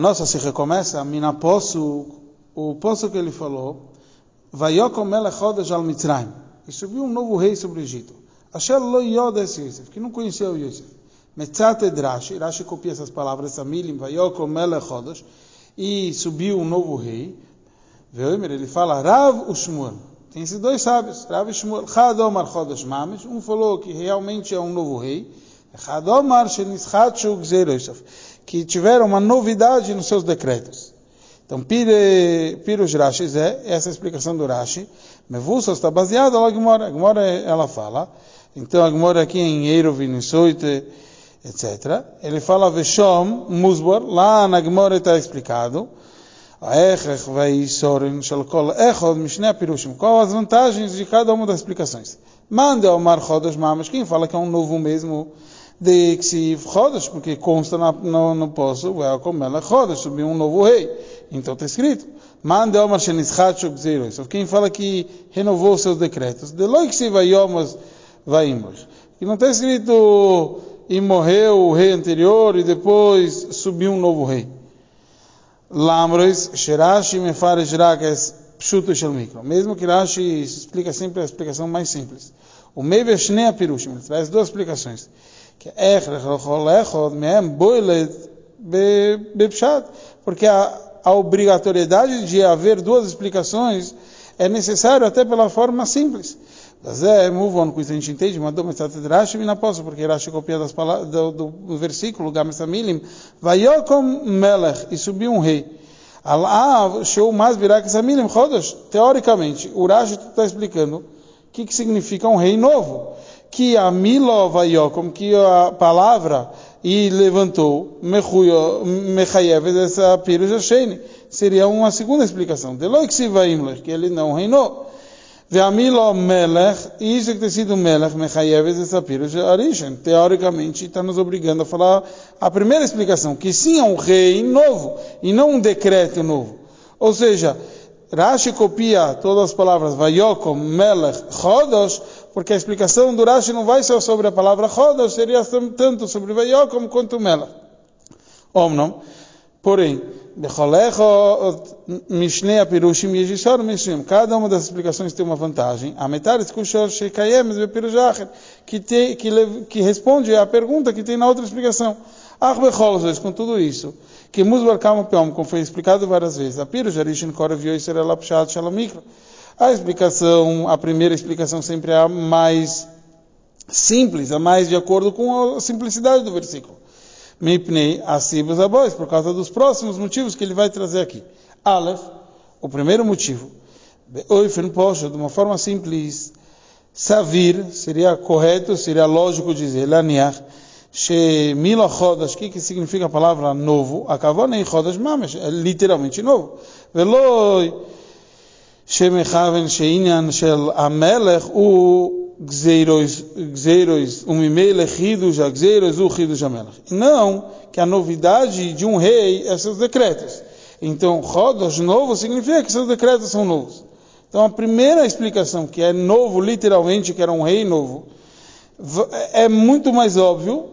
Nossa, se recomeça, mina posso, o poço que ele falou, Vayokom melech chodesh al Mitzrayim, e subiu um novo rei sobre o Egito. Asher lo yoda esse Yosef, que não conhecia o Yosef. Metzate Rashi, Rashi copia essas palavras, Samilim, Vayokom melech chodesh, e subiu um novo rei. Veomer, ele fala, Rav Ushmuel. Tem esses dois sábios, Rav Ushmuel, Chadomar chodesh mamish, um falou que realmente é um novo rei, Chadomar shenischatshu gzeir Yosef que tiveram uma novidade nos seus decretos. Então, Pirush Rashi é essa explicação do Rashi. Mevusa está baseada na Gemora. A Gemora ela fala. Então, a Gemora aqui em Eirovin, Soite, etc. Ele fala Veshom, Musbar. Lá na Gemora está explicado. Qual as vantagens de cada uma das explicações? Manda Omar Chodesh Mamas. Quem fala que é um novo mesmo de Ksiv Chodesh, porque consta na, no, no poço, Welcome Melech Chodesh, subiu um novo rei. Então está escrito. Mande Omar Shenizchachuk Zerois. Quem fala que renovou seus decretos. De Loi Ksiv Ayomas Vaimos. E não está escrito e morreu o rei anterior e depois subiu um novo rei. Lamrois, Sherashi Mefaresh Rakas Pshuto Shalmikro. Mesmo que Rashi explica sempre a explicação mais simples. O Meiveshnei Apirushim, ele traz duas explicações que porque a, a obrigatoriedade de haver duas explicações é necessário até pela forma simples. Mas é, move on, com isso a gente entende, mandou de Rashi e não posso, porque Rashi copia das palavras, do, do versículo, Gamesamilim, Vayokom Melech, e subiu um rei. Allah, show mais virak Samilim, Chodosh. Teoricamente, o Rashi está explicando o que, que significa um rei novo que a milova como que a palavra e levantou mechayev essa pirus Hasheni. Seria uma segunda explicação. que ele não reinou. Ve'amilo melech, isso que tem sido melech, mechayev essa pirus arishen. Teoricamente está nos obrigando a falar a primeira explicação, que sim é um rei novo e não um decreto novo. Ou seja, Rashi copia todas as palavras Vayokom, Melech, Chodosh, porque a explicação do Rashi não vai ser sobre a palavra Chodosh, seria tanto sobre Vayokom quanto Melech. Omnom, porém, Mishnei. Cada uma das explicações tem uma vantagem. A metade Sheikayem Bepirujacher, que, que, que responde à pergunta que tem na outra explicação. Arbecholzes, com tudo isso, que Musbar Peom, como foi explicado várias vezes, a Pirujarishin Korev Yoiser Elapshat Shalomikro. A explicação, a primeira explicação sempre é a mais simples, a mais de acordo com a simplicidade do versículo. Mipnei asibus abois, por causa dos próximos motivos que ele vai trazer aqui. Aleph, o primeiro motivo. Oifen posha, de uma forma simples. Savir, seria correto, seria lógico dizer, laniach, she mila chodas, o que significa a palavra novo? Akavonei chodas mamesh, é literalmente novo. Veloi, שמכוון שעניין של המלך הוא גזירוis, gzeiros, umimele חידוש הגזירוis, הוא חידוש המלך. Não que a novidade de um rei é seus decretos. Então, Rodas novo significa que seus decretos são novos. Então, a primeira explicação, que é novo, literalmente, que era um rei novo, é muito mais óbvio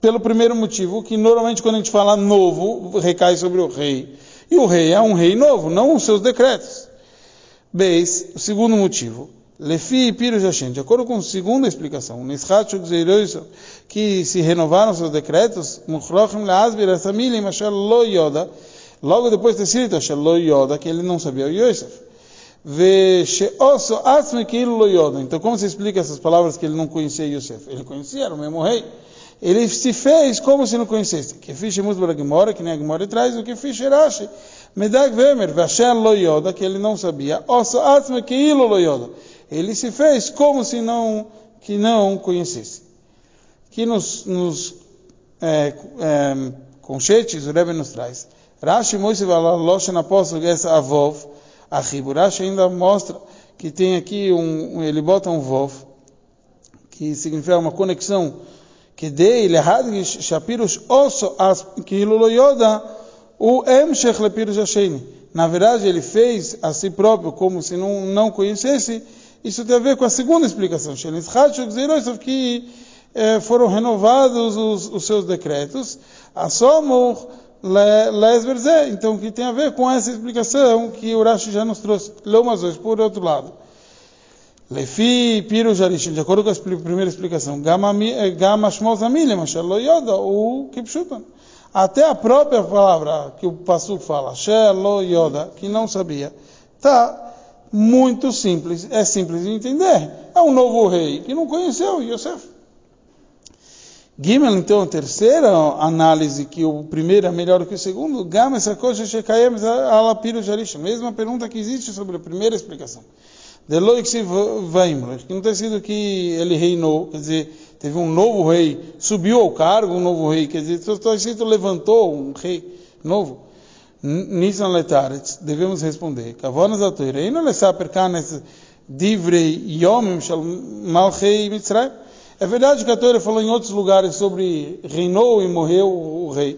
pelo primeiro motivo, que normalmente quando a gente fala novo, recai sobre o rei. E o rei é um rei novo, não os seus decretos. Beis, o segundo motivo, Lefi Piru Jashin, de acordo com a segunda explicação, que se renovaram seus decretos, Mukhrochim Leazbir Asamilim Asher Lo Yoda, logo depois de escrito Asher Lo Yoda, que ele não sabia o Yosef. Então, como se explica essas palavras que ele não conhecia Yosef? Ele conhecia, era o mesmo rei. Ele se fez como se não conhecesse. Que fiz Musbar Gemora, que nem a Gemora traz, o que fiz Rashi. Medag Vemer, Vashem lo yoda, que ele não sabia. Osso atzme que ilo lo yoda. Ele se fez como se não, que não conhecesse. Aqui nos, nos é, é, conchetes, o Rebbe nos traz. Rashi Moshe Valalosh na portuguesa avov, a Rashi ainda mostra que tem aqui um, ele bota um vov, que significa uma conexão, que de ele hadgish shapirush osso as que ilo lo yoda, o Emshech Lepirus Hasheni. Na verdade, ele fez a si próprio como se não, não conhecesse. Isso tem a ver com a segunda explicação. Que eh, foram renovados os, os seus decretos. Asomor lesberze, então que tem a ver com essa explicação que o Rashi já nos trouxe. Lomas hoje, por outro lado. Lefi Piru Jarishin, de acordo com a primeira explicação, Gama Shmos Amilha, Mashal Lo Yoda, o Kipshutan. Até a própria palavra que o Pasuk fala, Shel Lo Yoda, que não sabia, tá muito simples, é simples de entender. É um novo rei que não conheceu Yosef. Gimel, então, a terceira análise, que o primeiro é melhor que o segundo, Gama essa coisa Shekayem Alapiro Jarish. Mesma pergunta que existe sobre a primeira explicação. Deloik Vaimler, que não tem sido que ele reinou, quer dizer, teve um novo rei, subiu ao cargo um novo rei, quer dizer, está escrito levantou um rei novo. Nisan Letaretz, devemos responder. Kavonas da Torre, e não lhe saber canes divrei yomim shal malchei Mitzrayim. É verdade que a Torá falou em outros lugares sobre reinou e morreu o rei.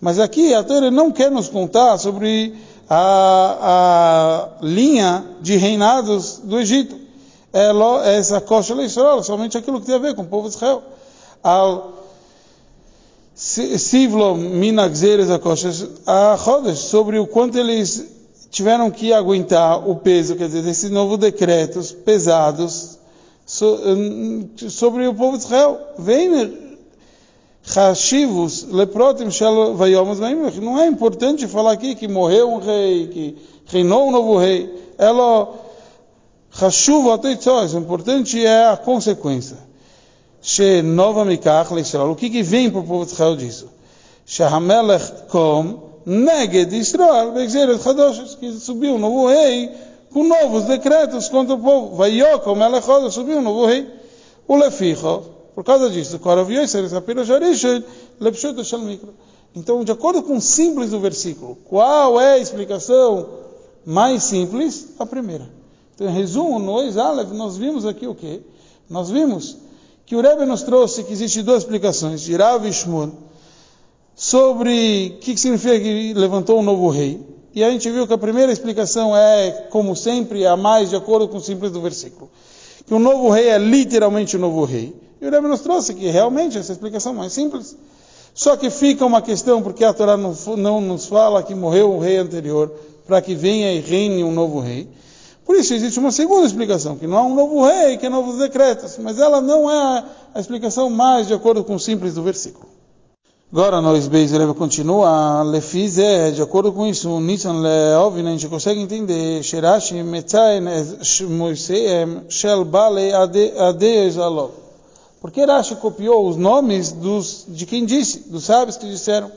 Mas aqui a Torá não quer nos contar sobre a, a linha de reinados do Egito. É, é essa coxa Israel, somente aquilo que tem a ver com o povo de Israel. Al Sivlo Minagzeres a coxa a Rodas, sobre o quanto eles tiveram que aguentar o peso, quer dizer, desses novos decretos pesados sobre o povo de Israel. Vem Hashivus leprotim shel vayomas Não é importante falar aqui que morreu um rei, que reinou um novo rei. Ela Hashuv O importante é a consequência. She nova mikach Israel. O que que vem para o povo de Israel disso? Shehamelech kom neged Israel. Begzeret Chadosh. Que subiu um novo rei com novos decretos contra o povo. Vai Yokom Melechod, subiu um novo rei. O Leficho, por causa disso, Korov Yosef, Sapiro Jarishon, Lepshut Shel Mikro. Então, de acordo com o simples do versículo, qual é a explicação mais simples? A primeira. Então, em resumo, no Aleph, nós vimos aqui o quê? Nós vimos que o Rebbe nos trouxe que existem duas explicações, de Rav e Shmuel, sobre o que significa que levantou um novo rei. E a gente viu que a primeira explicação é, como sempre, a mais de acordo com o simples do versículo. Que o novo rei é literalmente o novo rei. E o Rebbe nos trouxe que realmente essa explicação é mais simples. Só que fica uma questão, porque a Torá não, não nos fala que morreu o rei anterior, para que venha e reine um novo rei. Por isso existe uma segunda explicação, que não há um novo rei, que é novos decretos, mas ela não é a explicação mais de acordo com o simples do versículo. Agora nós, Beis Rebbe continua, Lefiz é, de acordo com isso, Nissan Leovin, a gente consegue entender, Sherashi Metzain Moisei Shel Bale Ade Zalov. Porque Rashi copiou os nomes dos, de quem disse, dos sábios que disseram.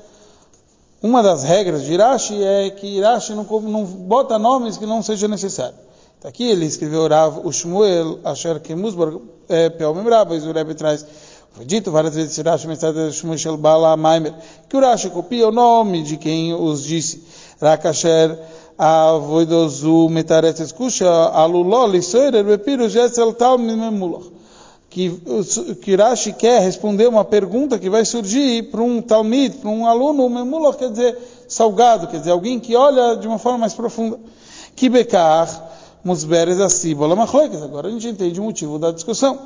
Uma das regras de Rashi é que Rashi não, não bota nomes que não seja necessário. Tá aqui ele escreveu Rav Ushmuel Asher Kemusbar é, Peomim Rabba, o Rebbe traz foi dito várias vezes Rashi Shmuel Bala Maimer, que o Rashi copia o nome de quem os disse. Rakasher Avoidozu Metaretes Kusha Alulol Soirer Bepiro Jetzel Tal Mimemulach. Que, que Rashi quer responder uma pergunta que vai surgir para um Talmid, para um aluno, Memulach quer dizer salgado, quer dizer alguém que olha de uma forma mais profunda. Kibekar Musberes Asibola Machloikas. Agora a gente entende o motivo da discussão.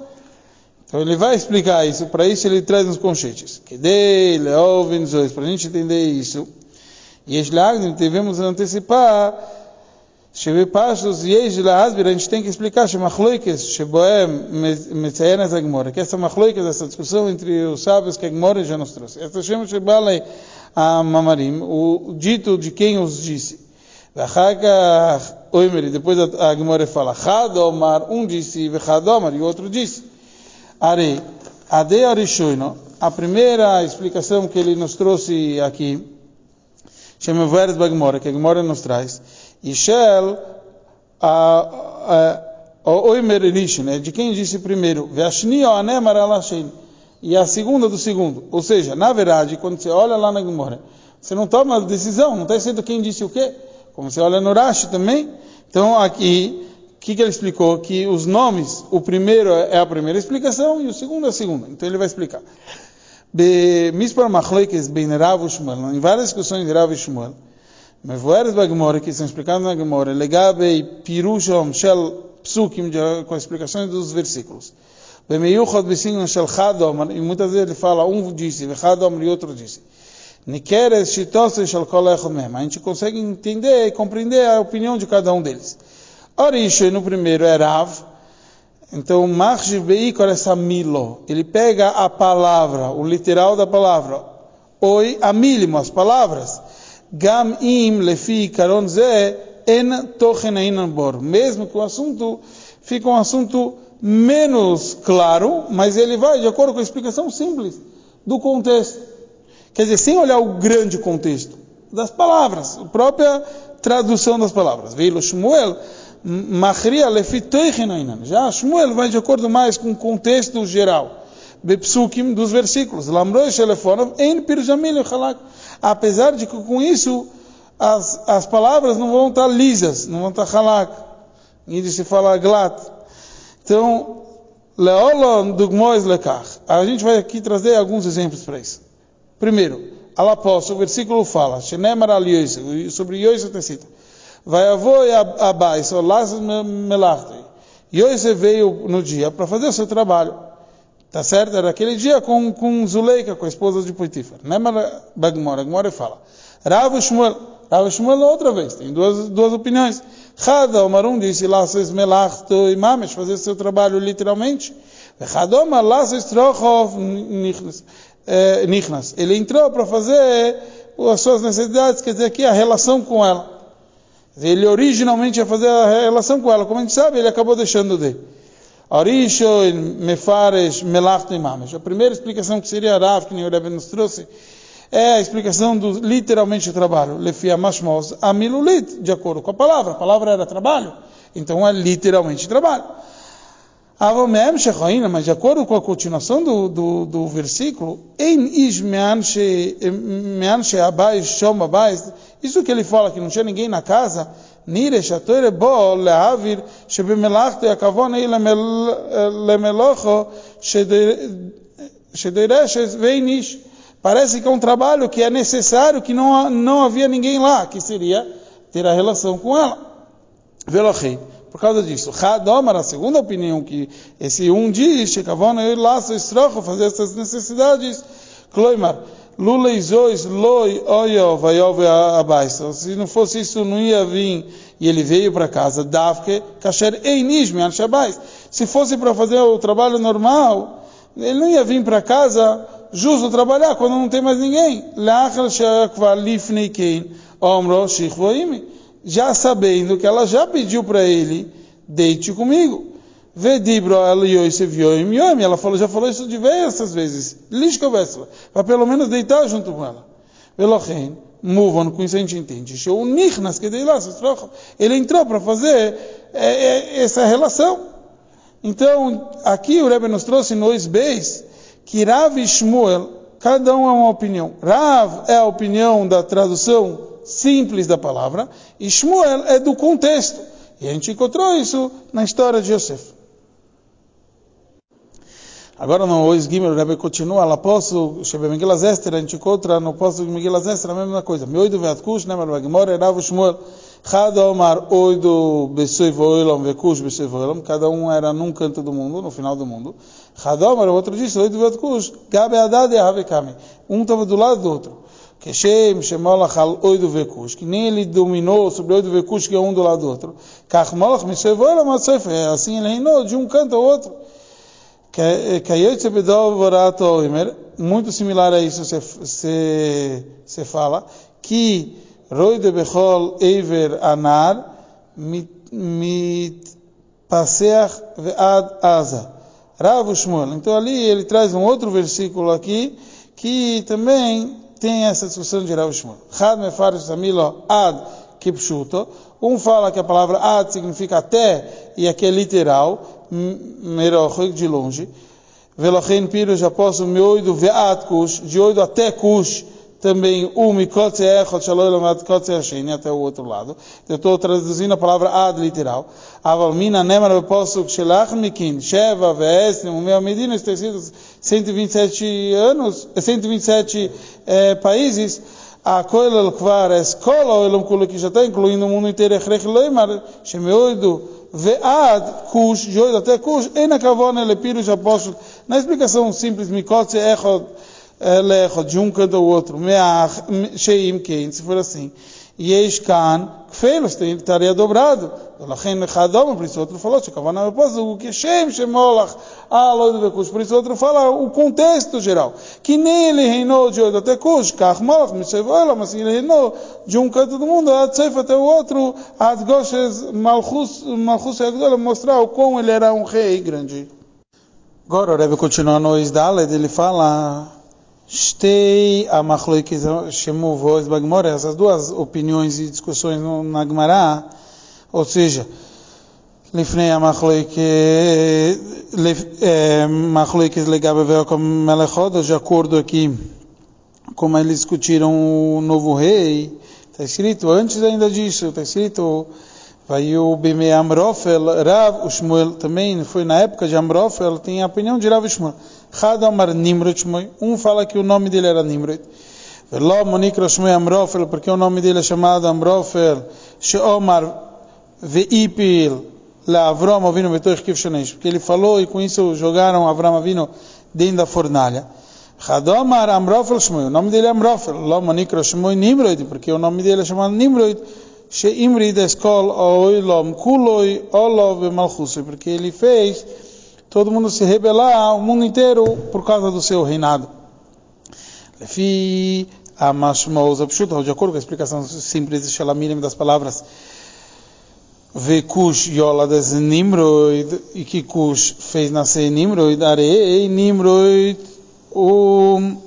Então ele vai explicar isso, para isso ele traz uns conchetes. Que dele, ouvem dois, para a gente entender isso. E Eslagnim, devemos antecipar, Shevepashtos e Eslazbir, a gente tem que explicar, Shemachloikes, Sheboem, Metzayenes Agmora, que essa machloikes, essa discussão entre os sábios que Agmora já nos trouxe. Essa chama Shebalei a Mamarim, o dito de quem os disse. Depois a Agmora fala, Chadomar, um disse, Vechadomar, e o outro disse. Are, Ade Arishoino, a primeira explicação que ele nos trouxe aqui, chama Veres Bagmora, que a Gmora nos traz, e Oimer Elishin, é de quem disse primeiro, Veashni Oanemar Alashin, e a segunda do segundo. Ou seja, na verdade, quando você olha lá na Gmora, você não toma decisão, não está escrito quem disse o quê. Como você olha no Rashi também. Então aqui que, que ele explicou? Que os nomes, o primeiro é a primeira explicação e o segundo é a segunda. Então ele vai explicar. Mispar Machloikes Ben Rav Shmuel, em várias discussões de Rav Shmuel, Mevoeres Bagmore, que são explicados na Gemore, Legabei Pirushom Shel Psukim, com explicações dos versículos. Bemeyuchot Besignon Shel Chadomar, e muitas vezes ele fala, um disse, Chadomar e outro disse. A gente consegue entender e compreender a opinião de cada um deles. Orisha, no primeiro, é Rav. Então, Marjiv Beikor essa Milo. Ele pega a palavra, o literal da palavra. Oi, amilimo, as palavras. Gam im lefi karon ze en tochen bor. Mesmo que o assunto fique um assunto menos claro, mas ele vai de acordo com a explicação simples do contexto. Quer dizer, sem olhar o grande contexto das palavras, a própria tradução das palavras. Veio Shmuel, Machria. Já Shmuel vai de acordo mais com o contexto geral. Bepsukim dos versículos. Lamroi shelefonov en pirjamil chalak. Apesar de que com isso as, as palavras não vão estar lisas, não vão estar halak. E se fala glat. Então, leolon dugmois lekach. A gente vai aqui trazer alguns exemplos para isso. Primeiro, Alapós, o versículo fala, sobre Yosef está escrito, vai avô e abai, melachti. Yosef veio no dia para fazer o seu trabalho. Tá certo? Era aquele dia com, com Zuleika, com a esposa de Poitifar. Nemar Bagmor, Bagmor fala. Rav Shmuel, Rav Shmuel outra vez, tem duas, duas opiniões. Chada, o Marum disse, sois melachto e mamesh, fazer o seu trabalho literalmente. Chadoma, sois trochov nichnas é, Nichnas. Ele entrou para fazer as suas necessidades, quer dizer, aqui a relação com ela. Ele originalmente ia fazer a relação com ela, como a gente sabe, ele acabou deixando de. Arisho, Mefares, Melachto e Mamesh. A primeira explicação que seria Rav, que o Rebbe nos trouxe, é a explicação do literalmente trabalho. Lefia Mashmos, Amilulit, de acordo com a palavra. A palavra era trabalho, então é literalmente trabalho. Avomem shechoina, mas de acordo com a continuação do, do, do versículo, em ismean sheabai shom abais, isso que ele fala que não tinha ninguém na casa, nire shatoire bo lehavir shebemelachto yakavon ei lemelocho shedoireshes veinish. Parece que é um trabalho que é necessário, que não, não havia ninguém lá, que seria ter a relação com ela. Velochei. Por causa disso, Hadomar, a segunda opinião que esse um diz, Shekavona, eu laço estrocho, fazer essas necessidades, Kloimar, Luleizois, Loi, Oyo, Vayove, Abaisa. Se não fosse isso, não ia vir, e ele veio para casa, Davke, Kasher, Einish, Mian Shabais. Se fosse para fazer o trabalho normal, ele não ia vir para casa justo trabalhar quando não tem mais ninguém. Lachal Shekva Lifnei Kein, Omro, Shichvoimi já sabendo que ela já pediu para ele, deite comigo. Vedibro ela Yosef Yoim Yoim. Ela falou, já falou isso diversas vezes. Lishka Vesla. Para pelo menos deitar junto com ela. Velochen, move com isso a gente entende. Nichnas, que lá, ele entrou para fazer é, é, essa relação. Então, aqui o Rebbe nos trouxe dois beis que Rav e Shmuel, cada um é uma opinião. Rav é a opinião da tradução simples da palavra, e Shmuel é do contexto. E a gente encontrou isso na história de Yosef. Agora no Ois Gimel, o Rebbe continua, lá posso, Shebe Miguel Azester, a gente encontra no posto de Miguel Azester a mesma coisa. Meoido ve'atkush, nemar ve'gimor, erav Shmuel, Chad Omar, oido besoi voelam, vekush besoi voelam, cada um era num canto do mundo, no final do mundo. Chad Omar, o outro disse, oido ve'atkush, gabe adad e. Um estava do lado do outro. Keshem Shemolach al Oido Vekush, que nem ele dominou sobre Oido Vekush, que é um do lado do outro. Kach Molach Mishevoela Matsefe, assim ele reinou de um canto ao outro. Kayotze Bedov Vorato Oimer, muito similar a isso se, se, se fala, que Roide Bechol Eiver Anar mit Paseach Ve'ad Aza. Rav Shmuel. Então ali ele traz um outro versículo aqui, que também tem essa discussão de Rav Shmuel. Had mefaresh samilo ad kipshuto. Um fala que a palavra ad significa até, e aqui é literal, merochik, de longe. Velochen piro já posso me oido ve'at kush, de oido até kush, também o mikotze echot shaloi lamat kotze até o outro lado. Eu estou traduzindo a palavra ad literal. Aval mina nemar bepossuk shelach mikin, sheva ve'esnim, o meu medina, está escrito 127 anos, 127 é, países, a koilel kvar escola, o elam kulo que já está incluindo o mundo inteiro, echrech leimar, shemeoido ve'ad kush, de até kush, ena kavona lepiru apóstolo. Na explicação simples, mikotze echot lecho de um ao outro, meach, sheim quem, se for assim. Yesh kan, kfeilos, estaria dobrado. Lachen chadom, por isso outro falou, shekavana o que shem shemolach, alod vekush, por isso outro fala o contexto geral. Que nem ele reinou de oito até kush, kach molach, mishevoela, mas ele reinou de um canto do mundo, ad seif até o outro, ad goshes malchus, malchus agdola, mostrar o quão ele era um rei grande. Agora o Rebbe continua no Isdaled, ele fala Shtei amachloikes shemuvoz bagmora, essas duas opiniões e discussões no, na Gemara, ou seja, לפני המחלוקת לגבי Velcom Melechodas, de acordo aqui como eles discutiram o novo rei, está escrito antes ainda disso, está escrito Vai o Bime Amrofel, Rav, o Shmuel também foi na época de Amrofel, tem a opinião de Rav e Shmuel. Hadamar Nimrod um fala que o nome dele era Nimrod. Velo Monikra Shmuel Amrofel, porque o nome dele é chamado Amrofel, Sheomar Veipil, La Avram Avinu Betoich Kivshonesh, porque ele falou e com isso jogaram Avram Avinu dentro da fornalha. Hadomar Amrofel Shmuel, o nome dele é Amrofel, Lo Monikra Shmuel Nimrod, porque o nome dele é chamado Nimrod sheimri da escola oilom kuloi olov malchusoi, porque ele fez todo mundo se rebelar, o mundo inteiro, por causa do seu reinado. Lefi amashmos abshuta, de acordo com a explicação simples de Shalamirim das palavras Vekush Yoladas Nimrod, e que Kush fez nascer Nimrod, Arei Nimrod, o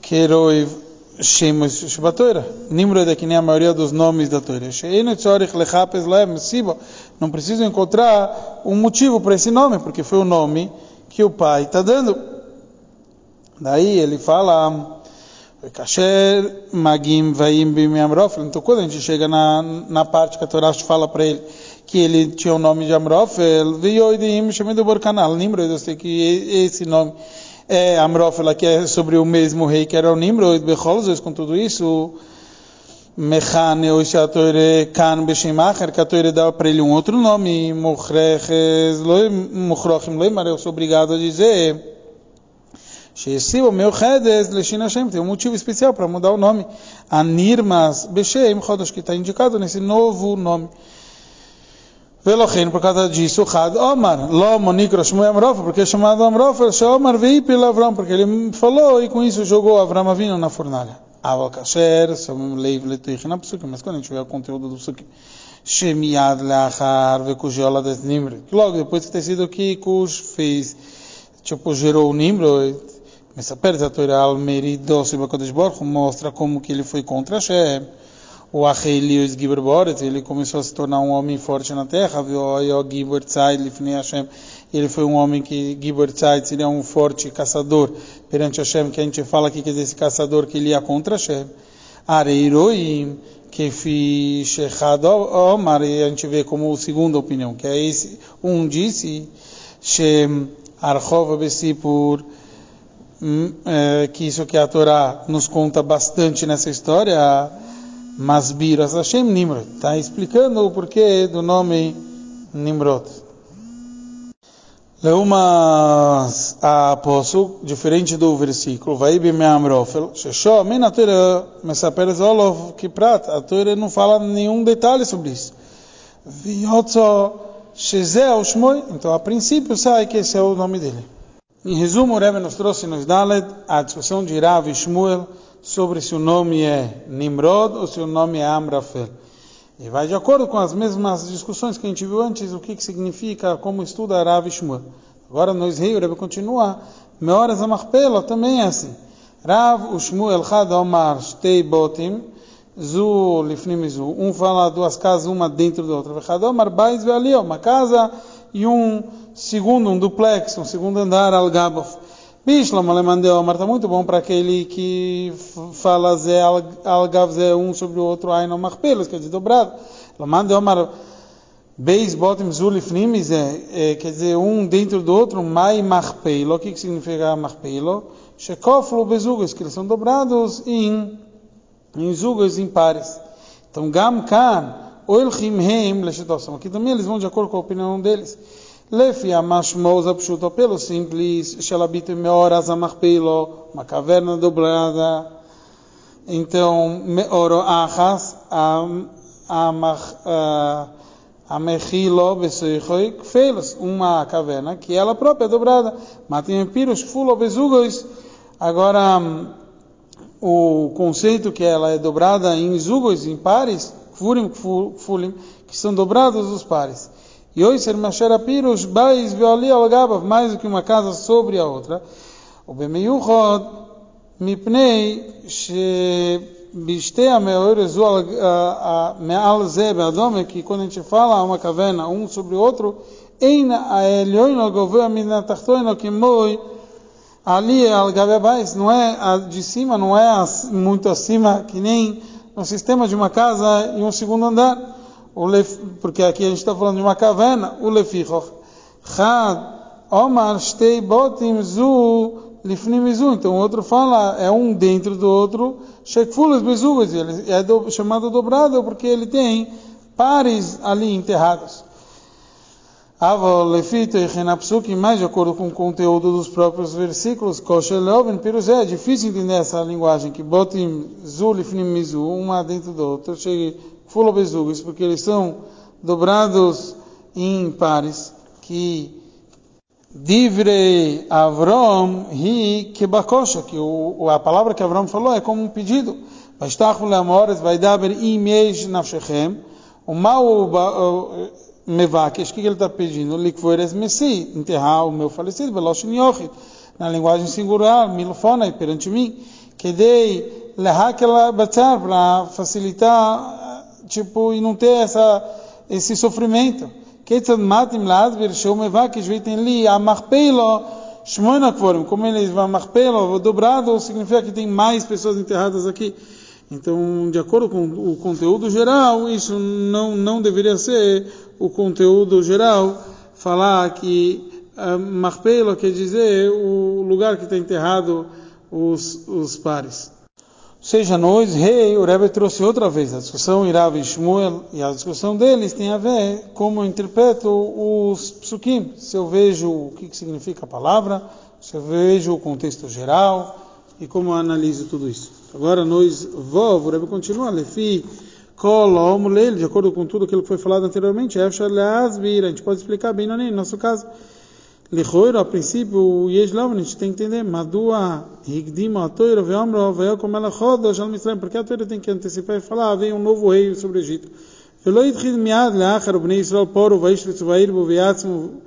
Keroiv Shemos Shabatoira. Nimrod é que nem a maioria dos nomes da Torá. Não preciso encontrar um motivo para esse nome, porque foi o nome que o pai está dando. Daí ele fala, Kasher Magim Vaim Bimiamrofel. Então quando a gente chega na, na parte que a Torá fala para ele que ele tinha o nome de Amrofel, Vioidim. Nimrod, eu sei que esse nome é, Amrófila, que é sobre o mesmo rei que era o Nimrod, com tudo isso, Mechane, Oishatoire, Kan, Beshimacher, que a Toire dá para ele um outro nome, Muchrochim Loimar, eu sou obrigado a dizer, Shesiva, meu Leshin Hashem, tem um motivo especial para mudar o nome, Anirmas, Beshem, Chodosh, que está indicado nesse novo nome. Velochen, por causa disso, Had Omar, Lo Monikro Shmuel Amrofa, porque é chamado Amrofa, Omar veio pelo Avram, porque ele falou e com isso jogou Avram Avino na fornalha. Aval Kasher, Somim Leiv na Psukim, mas quando a gente vê o conteúdo do Psukim, Shemiad Leachar, Vekujiola des Nimrod, que logo depois que ter sido que Kush fez, tipo, gerou o Nimrod, mas a perda da Torah Almeri Doce Bakodesh Borch mostra como que ele foi contra Hashem o Achelius Giber Boret, ele começou a se tornar um homem forte na terra, viu? O Giber Tzai Lifnei Hashem, ele foi um homem que Giber Tzai seria um forte caçador perante Hashem, que a gente fala aqui que é esse caçador que ele ia contra Hashem. Areiroim, que fi Shechad Omar, a gente vê como segunda opinião, que é esse, um disse, Shem Archov Besipur, hum, é, que isso que a Torá nos conta bastante nessa história, Masbir Hashem Nimrod. Está explicando o porquê do nome Nimrod. Leumas a posso, diferente do versículo, vai bem amrofel, shesho, men a Torá, mesaper zolov, que prata, a Torá não fala nenhum detalhe sobre isso. Viotzo, shezeu shmoi, então a princípio sai que esse é o nome dele. Em resumo, o Rebbe nos trouxe nos Dalet a discussão de Rav e Shmuel, sobre se o nome é Nimrod ou se o nome é Amrafel. E vai de acordo com as mesmas discussões que a gente viu antes, o que, que significa, como estuda Rav Shmuel. Agora no Israel, Rebbe continua, Meoras Amarpela também é assim. Rav Shmuel Chad Omar Shtei Botim, Zu Lifnim Zu. Um fala duas casas, uma dentro da outra. Chad Omar Bais Ve'aliyah, uma casa e um segundo, um duplex, um segundo andar, Al-Gabof. Bishlam Alemandeu Omar está muito bom para aquele que fala Zé Algav Zé um sobre o outro Aino Marpelos, quer dizer, dobrado. Lamandeu Omar Beis Botim Zulifnim é, quer dizer, um dentro do outro, Mai Marpelo. O que, que significa Marpelo? Shekoflo Bezugas, que eles são dobrados em, em zugas. Então, Gam Kan, Oil Himheim Leshetosam. Aqui também eles vão de acordo com a opinião deles. Lefi amashmosa pshuto, pelo simples, shalabito meoras amarpelo, uma caverna dobrada. Então, meoro achas, amechilo besoichoi kfelos, uma caverna que ela própria é dobrada. Matem piros fulo bezugos. Agora, o conceito que ela é dobrada em zugos, em pares, furim, fulim, que são dobrados os pares. Yoiser Masherapirush Bais Violi Algabav, mais do que uma casa sobre a outra. O Bemeyuchod Mipnei Bishte Ameorezu Meal Ze Beadome, que quando a gente fala uma caverna um sobre o outro, Eina Aelioino Govea Minatachtoino Kimoi Ali Algabebais, não é a de cima, não é muito acima, que nem no sistema de uma casa e um segundo andar porque aqui a gente está falando de uma caverna, o lefichoch, chad, omar, shtei botim, zu, lifnim, zu. Então o outro fala, é um dentro do outro, shekfulas, bezugas, ele é do, chamado dobrado porque ele tem pares ali enterrados. Ava lefito e renapsuki, mais de acordo com o conteúdo dos próprios versículos, kosheloven, piruzé, é difícil entender essa linguagem, que botim, zu, lifnim, mizu, uma dentro do outro, chegue fulobezugos, porque eles são dobrados em pares, que Divre Avram hi kebakosha, que o, a palavra que Avram falou é como um pedido. Vastachu le'amores vaidaber imej nafshechem. O mal mevakesh, o que ele está pedindo? Likvoeres messi, enterrar o meu falecido, veloshin yochid. Na linguagem singular, milofona, perante mim. Que dei lehakela batar, para facilitar tipo, e não ter essa, esse sofrimento. Como ele amarpeilo, dobrado, significa que tem mais pessoas enterradas aqui. Então, de acordo com o conteúdo geral, isso não, não deveria ser o conteúdo geral, falar que uh, Marpelo quer dizer o lugar que está enterrado os, os pares seja nós, rei, o Rebbe trouxe outra vez a discussão Irav e Shmuel, e a discussão deles tem a ver como eu interpreto os psukim, se eu vejo o que, significa a palavra, se eu vejo o contexto geral, e como eu analiso tudo isso. Agora nós, vov, o Rebbe continua, Lefi, Kol, de acordo com tudo aquilo que foi falado anteriormente, a gente pode explicar bem no nosso caso. Lichoiro, a princípio, o Yeshlav, a gente tem que entender, Madua, Higdima, a Toira, Veamro, Veio, como ela roda, já não porque a Toira tem que antecipar e falar, ah, vem um novo rei sobre o Egito. Veloid Hidmiad, Leachar, o Bnei Israel, Poro, Vaishlit, Vair, Boviatzmo,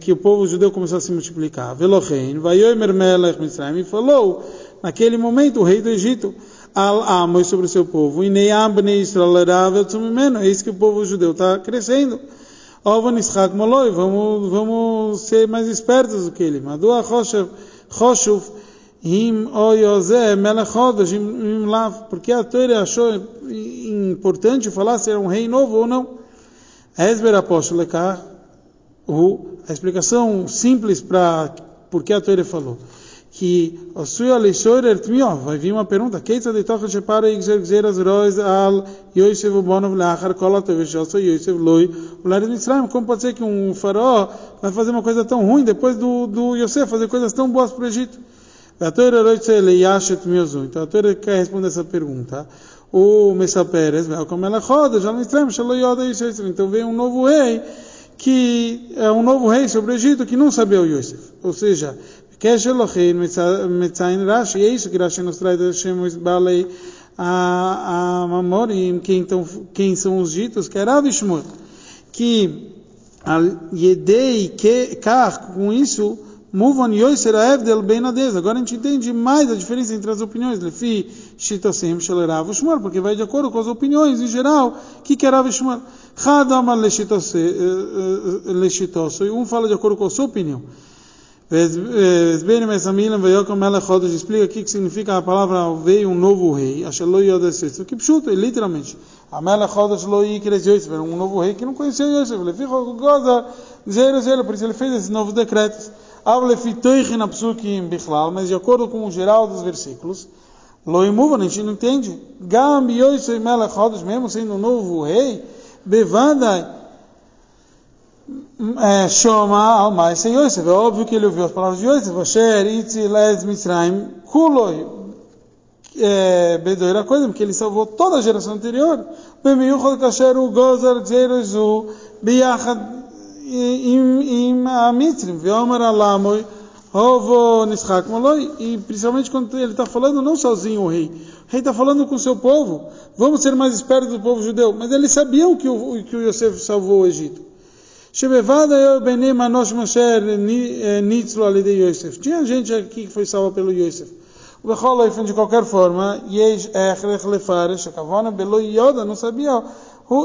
que o povo judeu começou a se multiplicar. Velochein, Vaiomer Melech Mitzrayim, e falou, naquele momento, o rei do Egito, Al Amo sobre o seu povo, e Neyam Bnei Israel, Leravel, Tzumimeno, é isso que o povo judeu está crescendo. Vamos, vamos ser mais espertos do que ele. Him Him Lav, porque a Torá achou importante falar se era um rei novo ou não. Esber Apóstolo a explicação simples para por que a Torá falou que o sua leitor ertmio vai vir uma pergunta. Está de toca de para exercer as rois al Yosef bonov lachar kola tevishoso Yosef loi o lar de Israel como pode ser que um faraó vai fazer uma coisa tão ruim depois do do Yosef fazer coisas tão boas para o Egito? A Torá roitze leiashet miozu. Então a Torá quer responder essa pergunta. O Mesa Pérez como ela roda já no Israel shalo yoda Yosef. Então vem um novo rei que é um novo rei sobre o Egito que não sabia o Yosef. Ou seja Kesher Lochein Metzain Rashi, é isso que Rashi nos traz da Shem Balei a Mamorim, quem, então, quem são os ditos, que era Vishmur, que Yedei Kar, com isso, Muvan Yoiser Evdel Ben Adez. Agora a gente entende mais a diferença entre as opiniões. Lefi Shitosim Shelerav Shmuel, porque vai de acordo com as opiniões em geral. Que, que era Shmuel? Hadamar Leshitosoi. Um fala de acordo com a sua opinião. Explica aqui que significa a palavra veio um novo rei, que literalmente. Lo Yikres Yosef, um novo rei que não conhecia Yosef, por isso ele fez esses novos decretos. Mas de acordo com o geral dos versículos, Lo Imuvan, a gente não entende. Mesmo sendo um novo rei, Bevadai, é, mais sem Yosef. É óbvio que ele ouviu as palavras de Yosef. Asher, Itzi, Les, Mitzrayim, Kuloi. É, Bedoira coisa, porque ele salvou toda a geração anterior. Bemiuchot Kasheru, Gozar, Zerozu, Biachad, Im Amitzrim, Viomer Alamoi, Ovo Nishak Moloi. E principalmente quando ele está falando não sozinho o rei. O rei está falando com o seu povo. Vamos ser mais espertos do povo judeu. Mas eles sabiam que o, que o Yosef salvou o Egito. Tinha gente aqui que foi salva pelo Yosef. O de qualquer forma, Yesh Echrech Lefaresh, Kavona Belo Yoda, não sabia.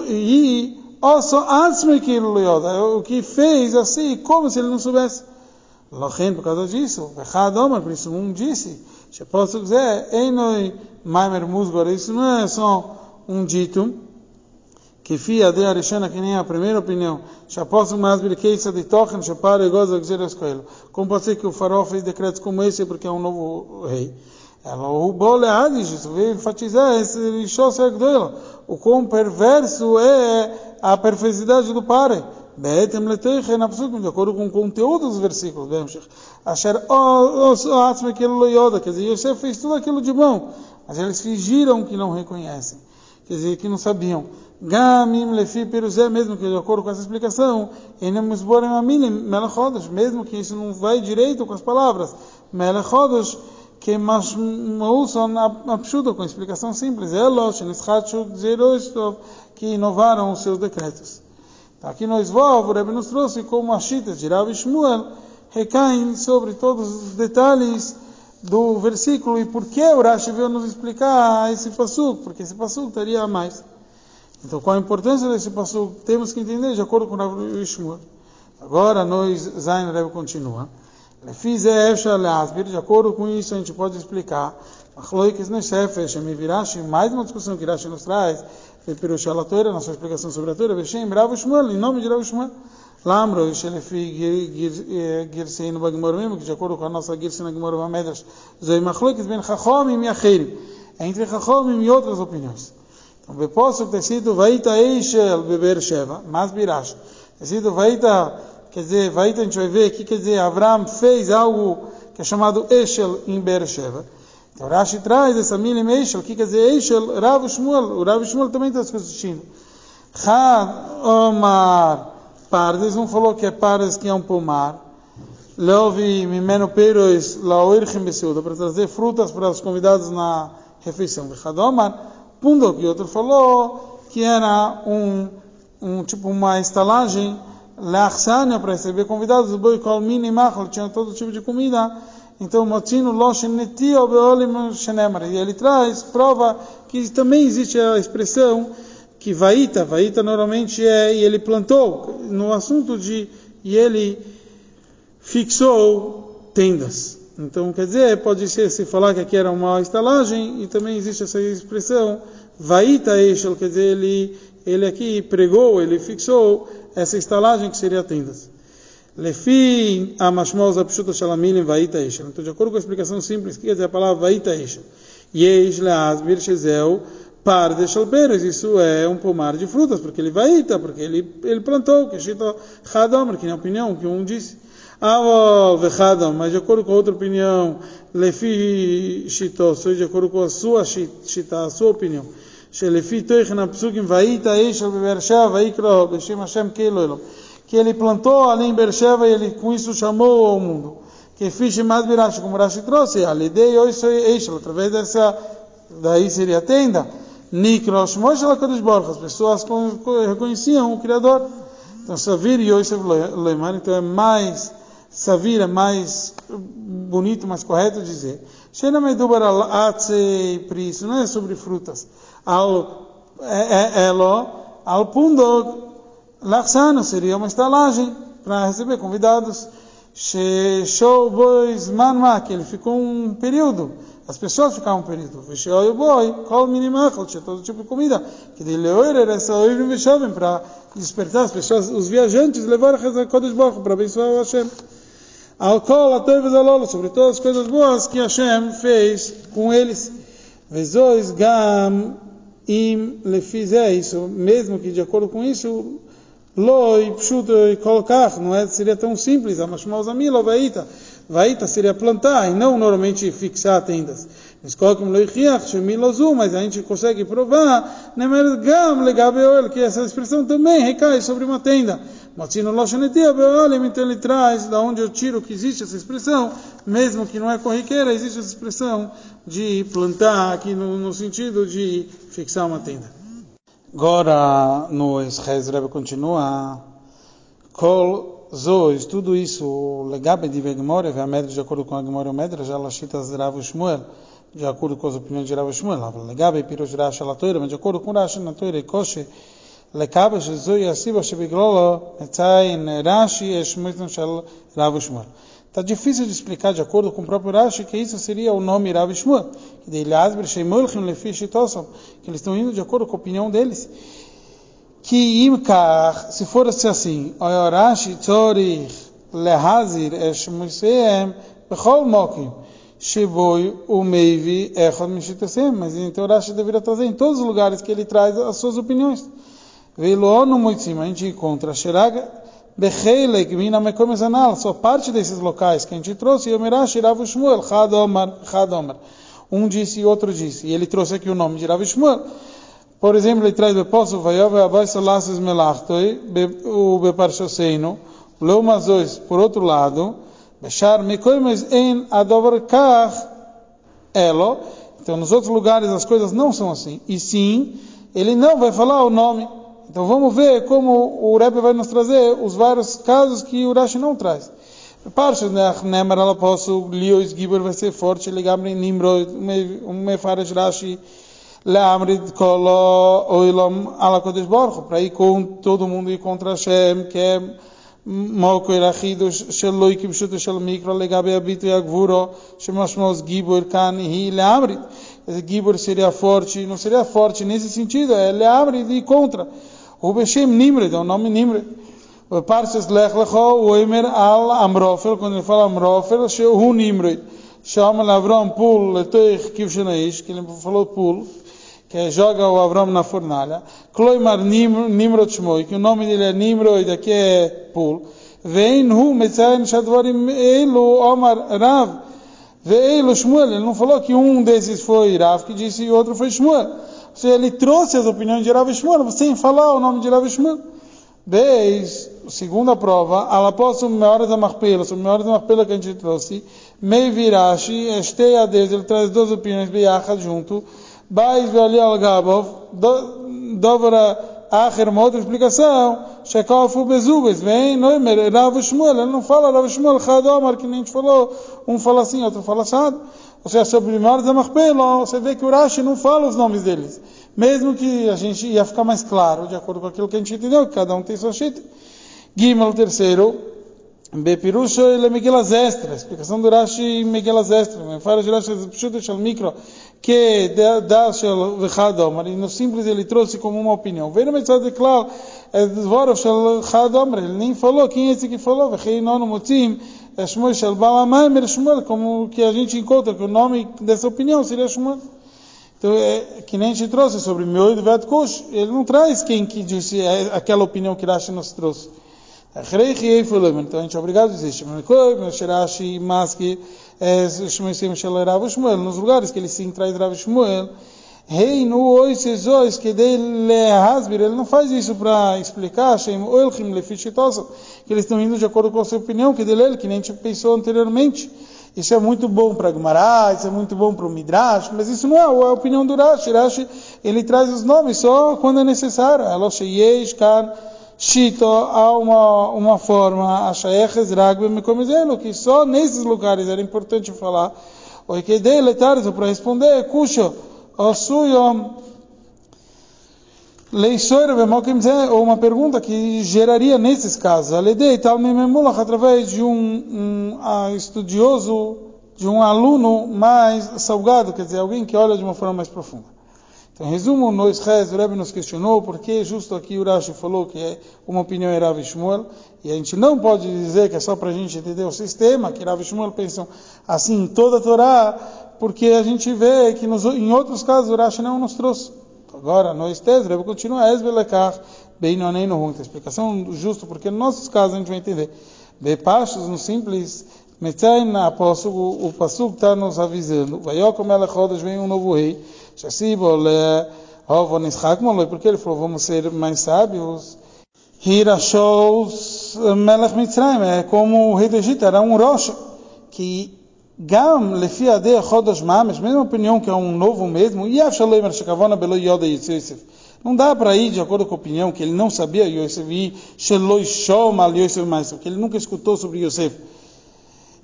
E also Atzme Kilo Yoda, o que fez assim, como se ele não soubesse. Lochen, por causa disso, Bechad Omer, por isso um disse, posso dizer, Einoi Maimer Musgor, isso não é só um dito, que fia de Arishana, que nem a primeira opinião, já posso mais isso de Tochen, para e goza seja escolho. Como pode ser que o farol fez decretos como esse porque é um novo rei? Ela, o bole isso veio enfatizar esse Agdoila, o quão perverso é a perversidade do pai. Betem leteichen absurdo, de acordo com o conteúdo dos versículos. Asher atzme que ele yoda, quer dizer, Yosef fez tudo aquilo de bom, mas eles fingiram que não reconhecem, quer dizer, que não sabiam. Gamim lefi peruzé, mesmo que de acordo com essa explicação, mesmo que isso não vai direito com as palavras, melachodos, que mausan abshuda, com explicação simples, elos, shenischachu zerostov, que inovaram os seus decretos. Então, aqui no Isvov, o Rebbe nos trouxe como a Shita de Rav Shmuel recaem sobre todos os detalhes do versículo e por que o Rashi veio nos explicar esse passuk, porque esse passuk teria mais. Então, qual a importância desse passo? Temos que entender de acordo com o Rav Ishmuel. Agora, nós, Zain Rebbe continua. De acordo com isso, a gente pode explicar. Mais uma discussão que Rashi nos traz, Perushal a nossa explicação sobre a Torah, Veshem, Rav Shmuel, em nome de Rav Shmuel. Lambro, Shelefi Girsein Bagmor mesmo, que de acordo com a nossa Girsein Bagmor Vamedrash, Zoi Machloikes Ben Chachomim e Acherim, entre Chachomim e outras opiniões. Não posso ter sido Vaita Eishel Beber Sheva, mas Birash. Ter sido Vaita, quer dizer, Vaita a gente vai ver aqui, quer dizer, Avram fez algo que é chamado Eshel em Beer Sheva. Então Rashi traz essa mínima Eshel, que quer dizer Eshel, Rav Shmuel, o Rav Shmuel também está escrito assim. Chad Omar Pardes, um falou que é Pardes que é um pomar. Leovi mimeno peros laoirchim besiuda, para trazer frutas para os convidados na refeição. Vechad Omar, Pundok, e outro falou que era um, um tipo uma estalagem Lachsania para receber convidados, boi mini machal, tinha todo tipo de comida. Então, Motino Loshen Netio Beolim Shenemar. E ele traz prova que também existe a expressão que vaita, vaita normalmente é e ele plantou, no assunto de e ele fixou tendas. Então, quer dizer, pode ser se falar que aqui era uma estalagem, e também existe essa expressão, vaita eshel, quer dizer, ele, ele aqui pregou, ele fixou essa estalagem que seria tendas. Lefi amashmos apshuta shalamilim vaita eshel. Então, de acordo com a explicação simples, que quer dizer a palavra vaita eshel? Yesh leazbir shezel par de shalberes, isso é um pomar de frutas, porque ele vaita, porque ele, ele plantou, que shito chadom, que na opinião que um disse. Aval vechadam, mas de acordo com outra opinião, lefi shito, de acordo com a sua shita, a sua opinião. שלפי תוכן הפסוקים והיית איש על בבאר שבע ויקרא בשם השם כאילו אלו. Que ele plantou ali em Beersheba e ele com isso chamou ao mundo. Que fiz mais Rashi, como Rashi trouxe, ali dei hoje sou Eishel, através dessa, daí seria a tenda. Nikrosh Moshe Lakadosh Baruch, as pessoas reconheciam o Criador. Então, Savir Yosef Leimar, então é mais Savir é mais bonito, mais correto dizer. Shenamedubar al por isso, não é sobre frutas. Al elo, al pundog, laxana seria uma estalagem para receber convidados. Show boys manma, que ele ficou um período. As pessoas ficavam um período. Vishoi boy, kol minimachal, tinha todo tipo de comida. Que de leoir era essa oivim vishovim, para despertar as pessoas, os viajantes, levar a Kodesh Baruch para abençoar o Hashem. Alcool, alolo, sobre todas as coisas boas que Hashem fez com eles. Vezois gam im lefizé, isso, mesmo que de acordo com isso, Loi, pshuto e colocar, não é, seria tão simples, a mashmaus amila, vaita. Vaita seria plantar e não normalmente fixar tendas. Mas a gente consegue provar, que essa expressão também recai sobre uma tenda. Matino então ele traz da onde eu tiro que existe essa expressão, mesmo que não é corriqueira, existe essa expressão de plantar aqui no, no sentido de fixar uma tenda. Agora, no Esrez Rebbe continua, Kol Zois, tudo isso, legabe de Medra, de acordo com a Gemore Medra, já Lashitas Rav Shmuel, de acordo com as opiniões de Rav Shmuel, legabe Pirosh Rashi Alatoira, mas de acordo com Rashi na Toira, Koshe, לקבל שזוהי הסיבה שבגללו מציין רש"י השמיטון של רב שמואל. Está difícil de explicar de acordo com o próprio Rashi que isso seria o nome Rav Shmuel. Que eles estão indo de acordo com a opinião deles. Que imkar, se for assim, o Rashi tzorich lehazir es Moisés bechol mokim. Shiboi o meivi echad mishitesem. Mas então o Rashi deveria trazer em todos os lugares que ele traz as suas opiniões. Veio no Moitzim, a gente encontra Sheraga Bechelek mina mekom zanal, só parte desses locais que a gente trouxe, Yomirash Rav Shmuel, Chadomar, Chadomar. Um disse e outro disse. E ele trouxe aqui o nome de Rav Shmuel. Por exemplo, ele traz Beposso, Vayov, Abai Salasses Melachtoi, o Beparshoseino, Leumazois, por outro lado, Bechar Mekoimes en Adover Kach Elo. Então, nos outros lugares as coisas não são assim. E sim, ele não vai falar o nome. Então vamos ver como o Rebbe vai nos trazer os vários casos que o Rashi não traz. Parshas Nehemar ela posso Liois Gibor vai ser forte Legamri Nimrod um Mefaraj Rashi Leamrid Kolo Oilam Ala Kodesh Baruch para ir com todo mundo ir contra Hashem que é Malko Elachidos Sheloi Kibshuto Shel Mikro Legabe Abito Yagvuro Shemashmos Gibor Kan Hi esse Gibor seria forte não seria forte nesse sentido é Leamrid o Beshem Nimred, é o nome Nimred. O Parshas Lech Lecho, o Emer Al Amrofel, quando ele fala Amrofel, Shehu Nimred. Chama Avram Pul Letoich Kivshenaish, que ele falou Pul, que joga o Avram na fornalha. Kloimar Nimrod Shmoi, que o nome dele é Nimrod, aqui é Pul. Vem Hu Metzayin Shadvarim Eilu Omar Rav. Veio Shmuel, ele não falou que um desses foi Rav, que disse e outro foi Shmuel ele trouxe as opiniões de Rav Shmuel, sem falar o nome de Rav Shmuel. Beis, segunda prova, ela posso melhor da marpela, sobre melhor da marpela que a gente trouxe, Mei Virashi, Estei a Deus, ele traz duas opiniões Biachad junto, Bais Vali Al Gabov, Dovra Acher, uma outra explicação, Shekofu Bezubes, vem Noimer, Rav Shmuel, ele não fala Rav Shmuel, Chadomar, que nem a gente falou, um fala assim, outro fala assado. Ou seja, sobre Mar Zamachpela, você vê que o Rashi não fala os nomes deles. Mesmo que a gente ia ficar mais claro, de acordo com aquilo que a gente entendeu, que cada um tem sua shit. Gimel, terceiro, Bepirusho ele Megillah Zestra, explicação do Rashi Megillah Zestra, me fala de Rashi Pshuto Shal Mikro, que dá Shal e no simples ele trouxe como uma opinião. Veio no Mitzvah de Shal Chadom, ele nem falou quem é esse que falou, Vechei Nono Motzim, é Shmuel Shel Shmuel, como que a gente encontra, que o nome dessa opinião seria Shmuel. Então, é, que nem a gente trouxe sobre Meoid Vet Kush, ele não traz quem que disse é, aquela opinião que Rashi nos trouxe. Então a gente é obrigado a dizer Shmuel, nos lugares que ele sim traz Rav Shmuel, Rei no oisezois que dele hasbir, ele não faz isso para explicar, Shem oilchim lefishitosa, que eles estão indo de acordo com a sua opinião, que dele, que nem a gente pensou anteriormente. Isso é muito bom para Gumará, isso é muito bom para o Midrash, mas isso não é a opinião do Rashi. Rashi, ele traz os nomes só quando é necessário. Elosheyesh, Kan, Shito, há uma, uma forma, Ashaeches, Ragbe, Mekomizelo, que só nesses lugares era importante falar. O que dele tarde para responder, Kusho, Osuyom, Leisor ou uma pergunta que geraria nesses casos, Aledei tal memulach através de um, um estudioso, de um aluno mais salgado, quer dizer, alguém que olha de uma forma mais profunda. Então, em resumo, nós Rez, o Rebbe nos questionou porque justo aqui o Rashi falou que é uma opinião é Rav Shmuel, e a gente não pode dizer que é só para a gente entender o sistema, que Rav Shmuel pensam assim em toda a Torá, porque a gente vê que nos, em outros casos o Rashi não nos trouxe. Agora, no Estes, Rebbe continua, Esbelekach, bem não nem no ruim. Explicação justa, porque nos nossos casos a gente vai entender. Bepachos, no simples, Metzain, após o, o Passuk está nos avisando, Vayokom Elechodas, vem um novo rei, Shassibol, Ovo Nischak Moloi, porque ele falou, vamos ser mais sábios. Hirashos Melech Mitzrayim, é como o rei do Egito, era um rocha, que Gam, Lefi Adeh Chodosh Mamesh, mesma opinião que é um novo mesmo, e Afshaloi Mershakavona Belo Yoda Yosef. Não dá para ir de acordo com a opinião que ele não sabia Yosef, e Sheloi Shoma Yosef mais, que ele nunca escutou sobre Yosef.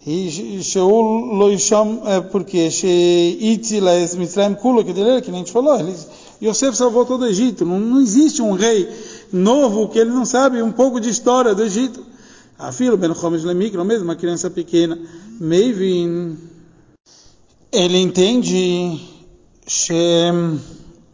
E Sheul Loisham, porque Sheitziles Mitzrayim Kulo, que dele, que nem a gente falou, ele, Yosef salvou todo o Egito. Não, não existe um rei novo que ele não sabe um pouco de história do Egito. A filha Ben Chomesh Lemikro, mesmo uma criança pequena, Meivin, ele entende Shem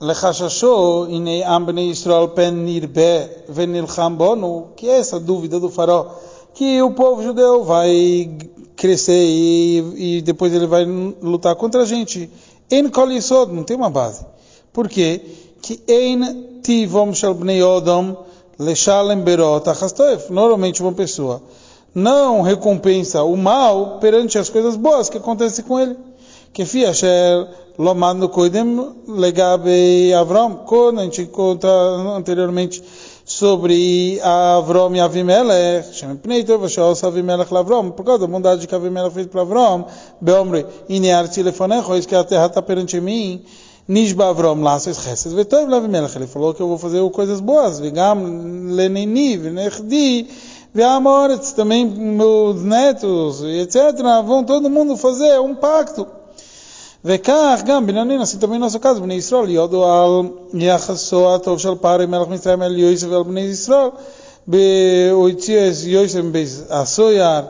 Lechashasho Inei Am Bnei Israel Pen Nirbe Venilcham Bonu, que é essa dúvida do farol, que o povo judeu vai crescer e, e depois ele vai lutar contra a gente. En Kol Yisod, não tem uma base. Por quê? Que Ein Tivom Shel Bnei Odom Leshalem Berot Achastoef. Normalmente uma pessoa não recompensa o mal perante as coisas boas que acontecem com ele. Que fia no Koidem Legabe Avram. Quando a gente conta anteriormente sobre Avram e Avimelech, por causa da bondade que Avimelech fez para Avram, Beomre, Inear Tilefonecho, isso que a terra está perante mim, Nishba lá seus restos, Vetov Avimelech, ele falou que eu vou fazer coisas boas, Vigam, Lenini, Venechdi, Veamoretz, também meus netos, etc., vão todo mundo fazer um pacto. וכך גם בנימין עשית מן הסוכת בני ישראל יודו על יחסו הטוב של פארי מלך מצרים אל יוסף ואל בני ישראל הוא הציע יוסף בסויar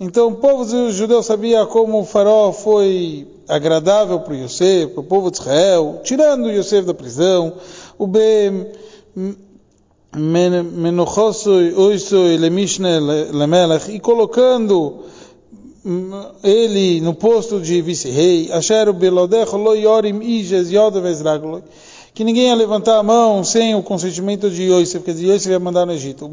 então o povo judeu sabia como o faraó foi agradável para Yosef, para o povo de Israel, tirando Yosef da prisão, o be oisoi e colocando ele no posto de vice-rei, que ninguém ia levantar a mão sem o consentimento de Yosef, porque Yosef ia mandar no Egito. O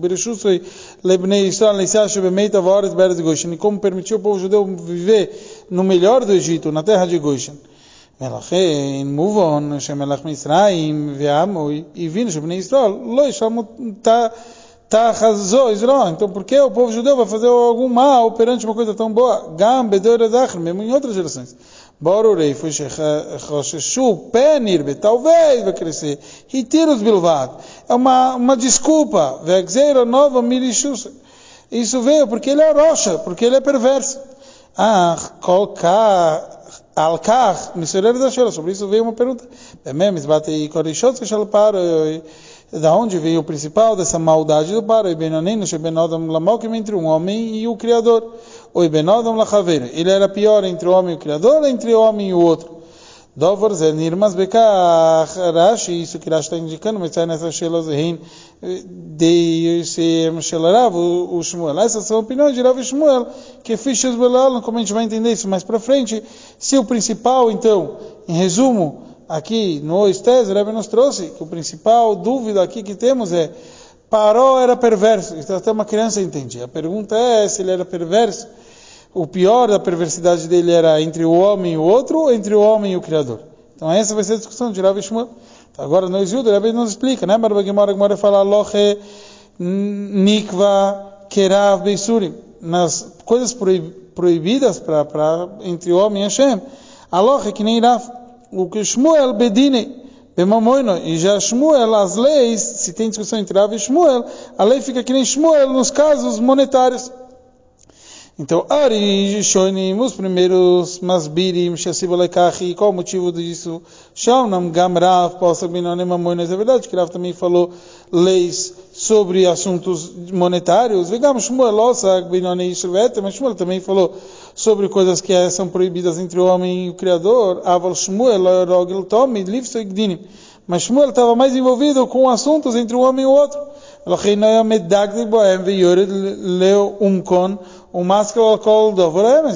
e como permitiu o povo judeu viver no melhor do Egito, na terra de Goshen. ולכן מובן שמלך מצרים ועמו הבינו שבני ישראל לא ישלמו Tachazó, Israel. Então, por que o povo judeu vai fazer algum mal perante uma coisa tão boa? Gam, Bedoredach, mesmo em outras gerações. Borurei, foi Shechoshu, Penirbe, talvez vai crescer. Ritiros Bilvad. É uma, uma desculpa. Vegzeira nova, Mirishus. Isso veio porque ele é rocha, porque ele é perverso. Ah, Kolkar. Alkar, misioneiro da Shela, sobre isso veio uma pergunta. Da onde veio o principal dessa maldade do paro, entre um homem e o Criador. Ele era pior entre o homem e o Criador, entre o homem e o outro. Dover Zenirmas Bekach Rashi, isso que Rashi está indicando, mas sai nessa Shelozehin de Shelarav, o Shmuel. Essas são opiniões de Rav Shmuel, que fichas como a gente vai entender isso mais para frente. Se o principal, então, em resumo, aqui no Estes, Rebbe nos trouxe que o principal dúvida aqui que temos é Paró era perverso, então até uma criança entende. A pergunta é se ele era perverso. O pior da perversidade dele era entre o homem e o outro ou entre o homem e o Criador. Então essa vai ser a discussão de Rav Shmuel. Então, agora no Exudo, o Rebbe nos explica, né? Barba Gemara, Gemara fala Loche Nikva Kerav Beisurim. Nas coisas proibidas pra, pra, entre o homem e Hashem. Aloche que nem Rav o que Shmuel Bedine, Bemamoino, e já Shmuel, as leis, se tem discussão entre Rav e Shmuel, a lei fica que nem Shmuel nos casos monetários. Então, Ari Shonim, os primeiros Masbirim, Shasibolekachi, qual o motivo disso? Shaunam Gamrav, Possa Binonem Mamoinas, é verdade que Rav também falou leis sobre assuntos monetários. Vegam Shmuel mas Shmuel também falou sobre coisas que são proibidas entre o homem e o Criador. Aval Shmuel Rogel Tomi. Mas Shmuel estava mais envolvido com assuntos entre um homem e o outro.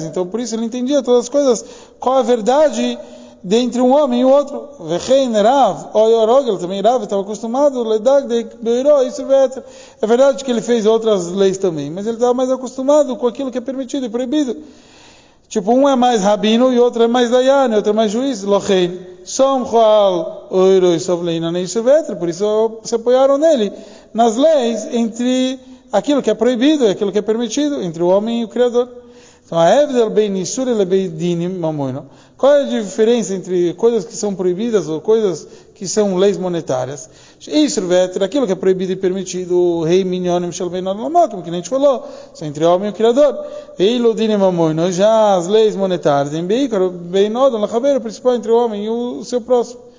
Então por isso ele entendia todas as coisas. Qual a verdade dentre um homem e o outro. Vechein Rav, Oyorogel, também Rav estava acostumado, Ledag de Beiró, isso é verdade que ele fez outras leis também, mas ele estava mais acostumado com aquilo que é permitido e proibido. Tipo, um é mais rabino e outro é mais dayan, outro é mais juiz, Lochein. Som Oiroi Sovleina, isso por isso se apoiaram nele, nas leis entre aquilo que é proibido e aquilo que é permitido, entre o homem e o Criador. Então, a Evdel bem Nisur e bem Dinim Mamoino. Qual é a diferença entre coisas que são proibidas ou coisas que são leis monetárias? Isso, aquilo que é proibido e permitido, o rei Minyonim Shalbein Alamokim, que a gente falou, são entre homem e o Criador. Eilu Dinim Mamoino, já as leis monetárias, em Beikar, bem Nodon, o principal entre o homem e o seu próximo.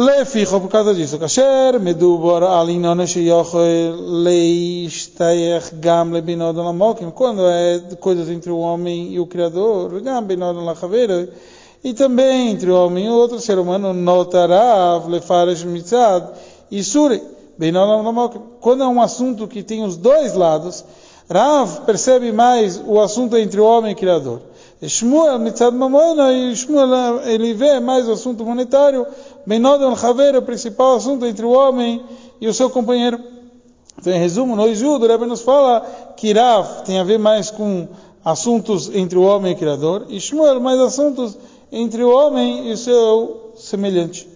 Leficho, por causa disso, kasher, medubor alinona sheyoch leistayech gam lebinodon lamokim, quando é coisas entre o homem e o Criador, gam binodon lachaveira, e também entre o homem e o outro ser humano, notarav lefaresh mitzad, e suri, binodon lamokim. Quando é um assunto que tem os dois lados, Rav percebe mais o assunto entre o homem e o Criador. Shmuel, mitzad mamoina, e Shmuel ele vê mais o assunto monetário, Benod al-Haver é o principal assunto entre o homem e o seu companheiro. Então, em resumo, no Ijudo, o Rebbe nos fala que Rav tem a ver mais com assuntos entre o homem e o Criador, e Shmuel mais assuntos entre o homem e o seu semelhante.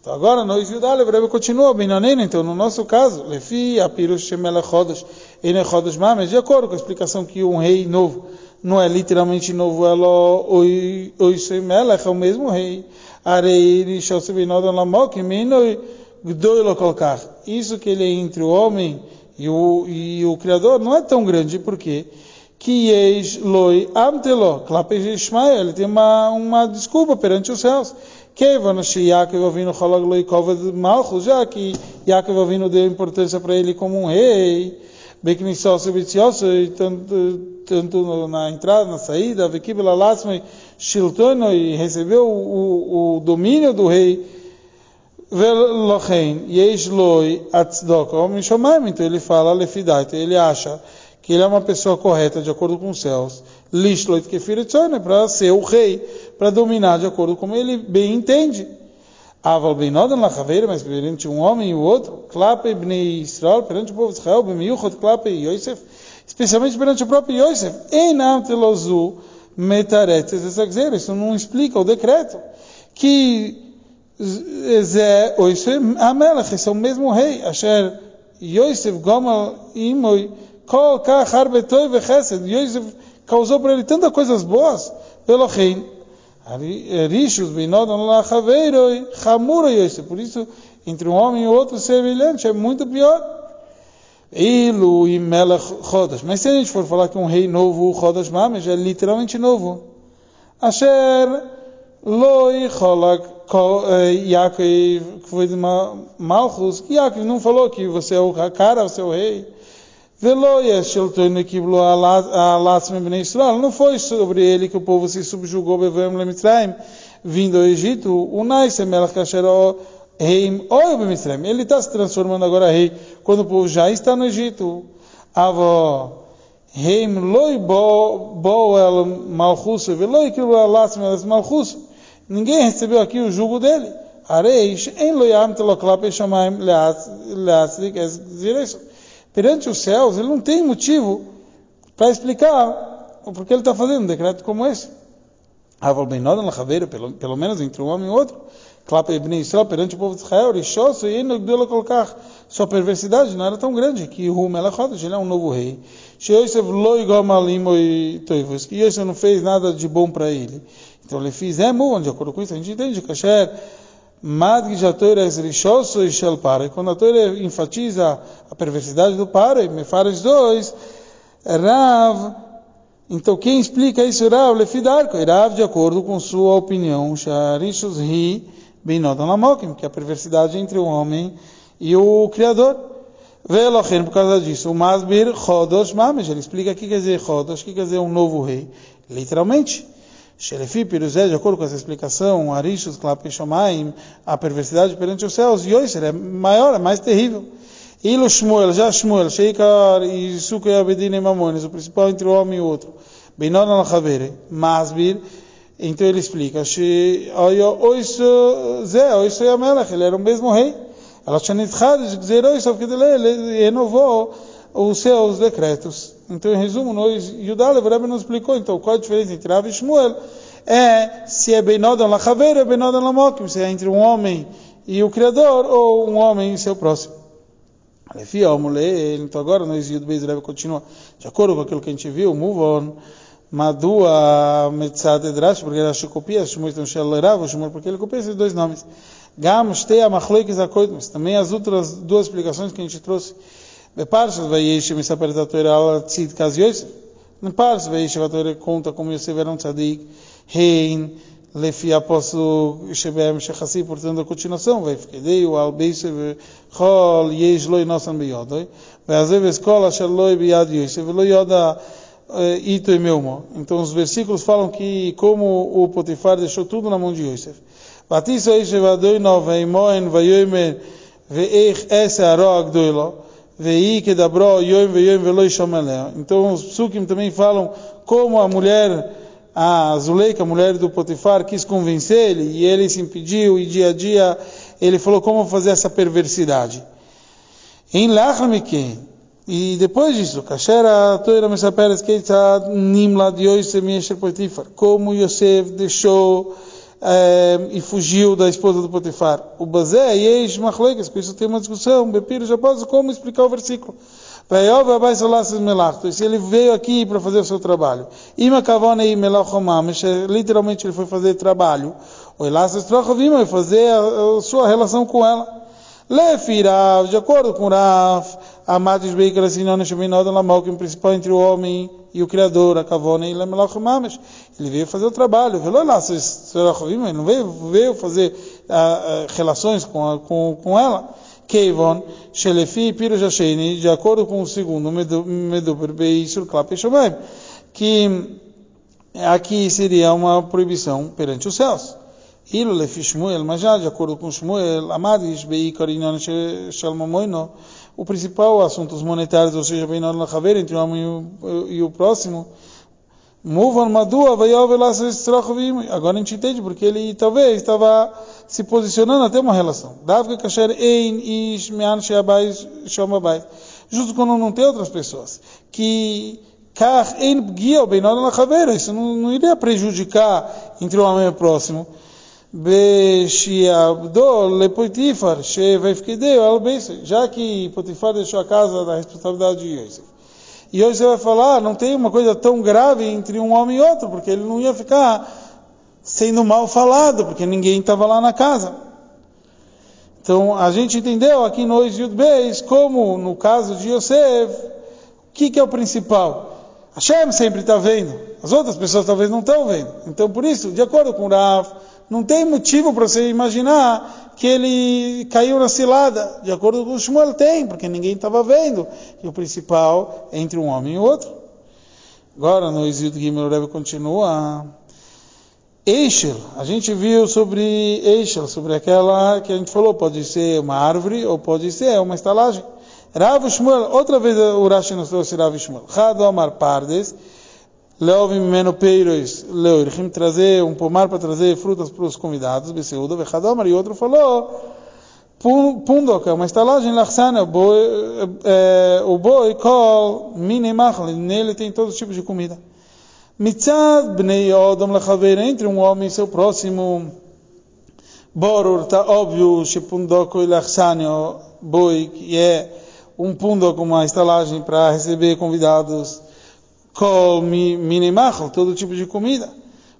Então agora no Ijudo, o Rebbe continua, Benanena, então no nosso caso, Lefi, Apirush, Shemela, Chodosh, Ene, Mames, de acordo com a explicação que um rei novo não é literalmente novo, ela, Oi, Oi, Shemelech, é o mesmo rei. Isso que ele é entre o homem e o, e o Criador não é tão grande, porque que loi amtelo, ele tem uma, uma desculpa perante os céus. Já que Yaakov Avinu deu importância para ele como um rei, tanto, tanto na entrada, na saída, Shiltono e recebeu o, o, domínio do rei, Velochen, Yesh Loi Atzdok, homem então ele fala Lefidai, então ele acha que ele é uma pessoa correta de acordo com os céus, Lishloit Kefiritzone, para ser o rei, para dominar de acordo com ele bem entende. Aval Beinodan Lachaveira, mas perante um homem e o outro, Klape Bnei Israel, perante o povo de Israel, Bemiuchot Klape Yosef, especialmente perante o próprio Yosef, Einam Telozu, metaretes exagero, isso não explica o decreto. Que Zé Oisef Amelech, esse é o mesmo rei, Asher Yosef Gomal Imoi, Kol Kach Arbetoi Vechesed, Yosef causou para ele tantas coisas boas, pelo rei. Rishus Binodon Lachaveiroi, Hamuro Yosef, por isso, entre um homem e outro semelhante é muito pior. Ilu e Melech Chodesh. Mas se a gente for falar que um rei novo, Chodesh Mamesh, é literalmente novo. Asher Loi Cholak Yaakov foi de Malchus. Yaakov não falou que você é o cara, você é o rei. Não foi sobre ele que o povo se subjugou vindo ao Egito. Ele está se transformando agora rei quando o povo já está no Egito. Avo Reim loi bo el malchus veloi que o malchus. Ninguém recebeu aqui o jugo dele. Areish em loyam teloklap shamaim leatzlik es Perante os céus, ele não tem motivo para explicar o porquê ele está fazendo um decreto como esse. Lachaveira, pelo menos entre um homem e outro. Perante o povo de Israel, sua perversidade não era tão grande que ele é um novo rei. E que Yosef não fez nada de bom para ele. Então ele fez emo, onde de acordo com isso a gente entende, Kasher, Madg a Torah é Rishoso e Shel Pare. Quando a Torah enfatiza a perversidade do Pare, me faz dois, Rav, então quem explica isso, Rav, Lefidarko, Rav de acordo com sua opinião, Sharishos Ri, Beinodan Lamokim, que é a perversidade entre o homem e o Criador. Velochen, por causa disso, o Masbir Chodosh Mamesh, ele explica o que quer dizer Chodosh, o que quer dizer um novo rei. Literalmente, Shelefi Piruzé, de acordo com essa explicação, Arishus Klapishomaim, a perversidade perante os céus, Yoiser é maior, é mais terrível. Ilo Shmuel, já Shmuel, Sheikar e Sukkah Abedin e Mamones, o principal entre o homem e o outro. Beinodan Lachavere, Masbir, Então ele explica, ele era o mesmo rei. Ela tinha ele renovou os seus decretos. Então, em resumo, nós, Yudalev, Rebbe nos explicou, então, qual a diferença entre Rav e Shmuel? É se é Beinodan Lachaver ou Beinodan Lamokim, se é entre um homem e o Criador ou um homem e seu próximo. Então agora nós Yud Beis Rebbe continua. De acordo com aquilo que a gente viu, move on. Madua Metzad Edrash, porque era copia, Shmuel então Shel Rav, Shmuel porque ele copia esses dois nomes. Gam Shtei Amachloikis Akoitmes, também as outras duas explicações que a gente trouxe. Beparshas Vayeshev me sapere da Torá ala tzid kaz Yosef. Em Parshas Vayeshev a Torá conta como Yosef era um tzadik, rein, lefi aposuk shebem shechassi, portanto a continuação, vefkedei o al beishev chol yesh loi nosan beyodoi, veazev eskol asher loi beyad Yosef, loi yoda eh, ito e meumo. Então os versículos falam que como o Potifar deixou tudo na mão de Yosef. Batisa Yosef adoi nova imoen vayoimen ve'ech esse aró agdoilo, Vei que dabro yoim veyoim veloi shomeleo. Então os psukim também falam como a mulher, a Zuleika, a mulher do Potifar, quis convencer ele e ele se impediu e dia a dia ele falou como fazer essa perversidade. Em Lachamikin, e depois disso, Kasher a Toira Mesaperes Keitzad Nimla de Yosef Potifar, como Yosef deixou é, e fugiu da esposa do Potifar. O Bazé e Eish Machlegas, por isso tem uma discussão, Bepiro já pode como explicar o versículo. Se ele veio aqui para fazer o seu trabalho. Literalmente ele foi fazer trabalho. O vai fazer a, sua relação com ela. Lefirav, de acordo com Rav, Amados Beikar Sinona Sheminod Lamokim, principal entre o homem e o Criador, a Kavona e Lemelach Mamesh. Ele veio fazer o trabalho, ele não veio, veio fazer uh, uh, relações com, a, com, com ela. Kevon, Shelefi Piro Jasheni, de acordo com o segundo, Meduber Beisur Klap que aqui seria uma proibição perante os céus. Ilo Lefi Shmuel, mas já de acordo com Shmuel, Amadis Beikar Inan Shalmamoino, o principal assunto, os monetários, ou seja, bem na haver entre o homem e o, e o próximo, Agora a gente entende porque ele talvez estava se posicionando até uma relação. Justo quando não tem outras pessoas. Que isso não, não iria prejudicar entre o homem e o próximo. Já que Potifar deixou a casa da responsabilidade de Yosef. E hoje você vai falar, não tem uma coisa tão grave entre um homem e outro, porque ele não ia ficar sendo mal falado, porque ninguém estava lá na casa. Então a gente entendeu aqui no Yudbeis, como no caso de Yosef, o que, que é o principal? Hashem sempre está vendo, as outras pessoas talvez não estão vendo. Então por isso, de acordo com Rav, não tem motivo para você imaginar que ele caiu na cilada. De acordo com o Shmuel, tem, porque ninguém estava vendo. E o principal é entre um homem e outro. Agora, no Isildo Gimel Rebbe continua. Eichel, a gente viu sobre Eichel, sobre aquela que a gente falou, pode ser uma árvore ou pode ser uma estalagem. Rav Shmuel, outra vez o Rashi nos trouxe Rav Shmuel. Chado Amar Pardes, Leovim meno peiros leorchim, trazer um pomar para trazer frutas para os convidados, Beseuda, Vechadamar, e outro falou, Pundok, é uma estalagem, Lachsana, o boi, Kol, Mini Machal, nele tem todos os tipos de comida. Mitzad bnei Odom lechaver, entre um homem e seu próximo, Borur, está óbvio, Shepundok e Lachsana, boi, que é um pundok, uma estalagem para receber convidados, Kol minimachal, todo tipo de comida.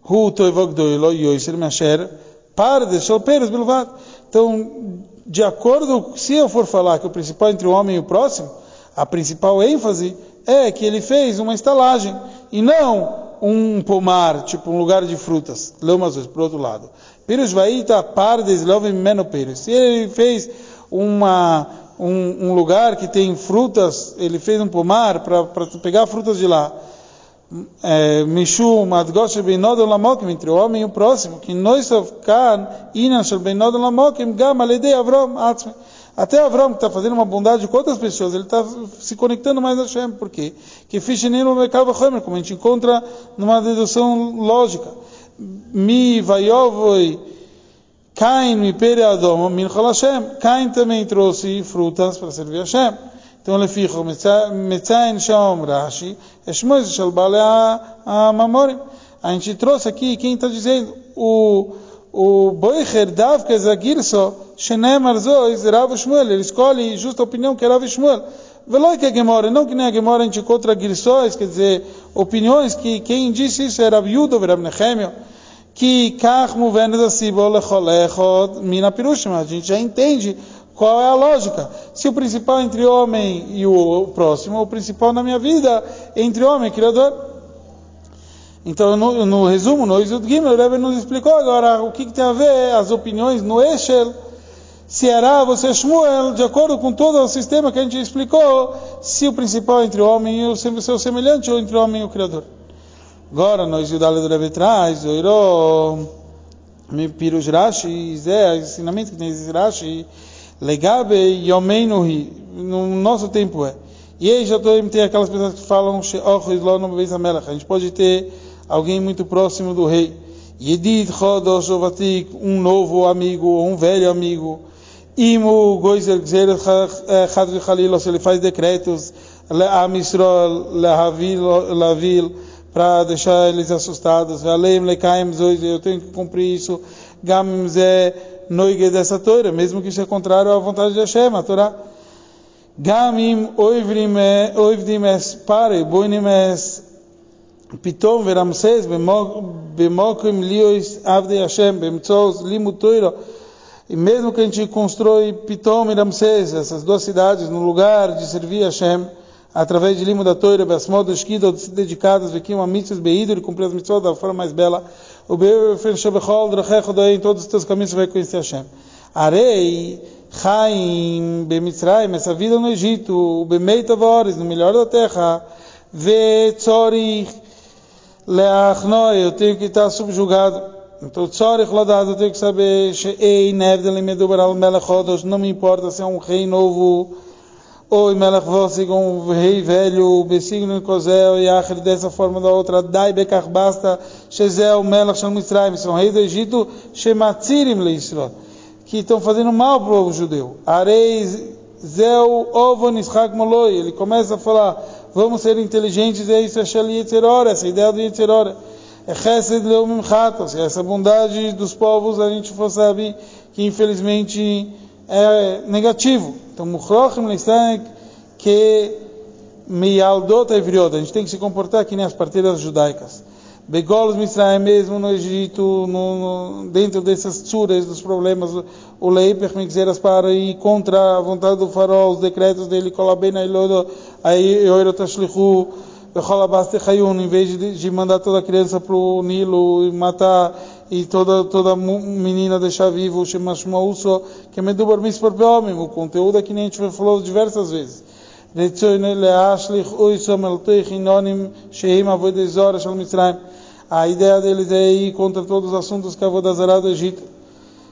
Hu toivogdoilo yoiser masher pardes shalperes bilvat. Então, de acordo, se eu for falar que o principal entre o homem e o próximo, a principal ênfase é que ele fez uma estalagem e não um pomar, tipo um lugar de frutas. Leumas por outro lado. Pires vaita pardes lovem menoperes. Se ele fez uma um, um, lugar que tem frutas, ele fez um pomar para pegar frutas de lá. É, Mishum adgosh beinod lamokim entre o homem e o próximo, que nós kan inan shel beinod lamokim gam aledei Avram atzmi. Até Avram que está fazendo uma bondade com outras pessoas, ele está se conectando mais a Hashem. Por quê? Que fichenim no mercado como a gente encontra numa dedução lógica. Mi vayovoi Cain mi pere Adom min Hashem. Cain também trouxe frutas para servir a Hashem. Então ele fica Metzain Shom Rashi, Eshmois Shel Bale Mamorim. A gente trouxe aqui quem está dizendo o o Boicher Davka Zagirso, Shenem Arzois, Rav Shmuel, ele escolhe justa a opinião que é Rav Shmuel. Veloi que a Gemora, não que nem a Gemora a gente encontra Girsóis, quer dizer, opiniões que quem disse isso era Yudo, Rav Nehemio, que Kach Muvenes Asibo Lecholechot Mina Pirushim, a gente já entende qual é a lógica. Se o principal entre homem e o próximo, o principal na minha vida entre homem e Criador, então, no, no resumo, no Isud Gimel, o Rebbe nos explicou agora o que, que, tem a ver as opiniões no Eshel, se era você Shmuel, de acordo com todo o sistema que a gente explicou, se o principal entre homem e o seu semelhante ou entre homem e o Criador. Agora, no Isud do Rebbe traz, o Iro, Pirush Rashi, Zé, ensinamento que tem Rashi, Legabe Yomeinu no nosso tempo é. E aí já tem aquelas pessoas que falam, a gente pode ter alguém muito próximo do rei. Yedid Chodosh Ovatik, um novo amigo, ou um velho amigo. Imo Goizer Gzer Chadri Khalil, se ele faz decretos, Le'am Israel, Le'avil, para deixar eles assustados. Lekaim eu tenho que cumprir isso. Gam Zé noige dessa Torá, mesmo que seja contrário à vontade de Hashem, a Torá. Gamim oivdimes pare, boinim pitom veramses, bemokrim liois avde Hashem, bemtsos limut E mesmo que a gente constrói Pitom e Ramsés, essas duas cidades, no lugar de servir a Hashem, através de limo da toira, basmod, esquida, dedicadas, vequim, amitzes, beído, e cumprir as mitzvot da forma mais bela, o Befer Shebechol, Drachecho, em todos os teus caminhos vai conhecer Hashem. Arei, Chaim, Bemitzrayim, essa vida no Egito, o Bemeita Vores, no melhor da terra, Ve Tzorich, Leachnoi, eu tenho que estar subjugado. Então, tzorich ladado, eu tenho que saber, ei, nevdel medubar al melech hodos, não me importa se é um rei novo, ou melech vosig, um rei velho, kozel, e acher dessa forma da outra, dai bekach basta, shezel melech shal mitzrayim, são rei do Egito, shematzirim le Israel, que estão fazendo mal para o povo judeu. Areis, zeu, ovo, nishak moloi, ele começa a falar, vamos ser inteligentes, é isso, é essa ideia do Yetzirora. É Chesed Leumim Chatos, essa bondade dos povos, a gente for saber que infelizmente é negativo. Então, Muchrochim Leistanek, que Meyaldot Evriot, a gente tem que se comportar que nem as parteiras judaicas. Begolos Mitzrayim mesmo no Egito, no, no, dentro dessas tsuras, dos problemas, o lei permite para ir contra a vontade do farol, os decretos dele, Kolabena Ilodo, aí Yoiro Tashlichu, Becholabas Hayun, em vez de, de mandar toda a criança para o Nilo e matar, e toda, toda menina deixar vivo, Shemashmauso, que medubar misparpe homem. O conteúdo é que nem a gente falou diversas vezes. A ideia dele é ir contra todos os assuntos que a Vodazará do Egito.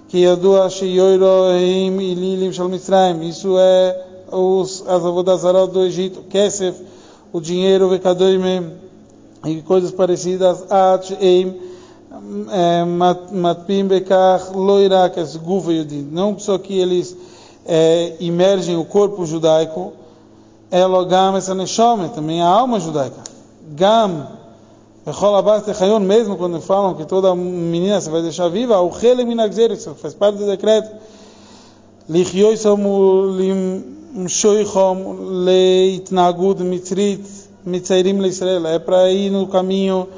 Que Yadua Sheyoiro Eim Ililim Shal Mitzrayim. Isso é os, as Avodazará do Egito. Kesef, o dinheiro, o Vekadoimem, e coisas parecidas. At Eim Matpim Bekach, Loirak, as Gufa Yudin. Não só que eles é, imergem o corpo judaico, Elogam essa Neshome, também a alma judaica. Gam, mesmo quando falam que toda menina se vai deixar viva, o Hele Minagzer, isso faz parte do decreto. Lichyoisom Shoichom Leitnagud Mitrit Mitzairim Israel. É para ir no caminho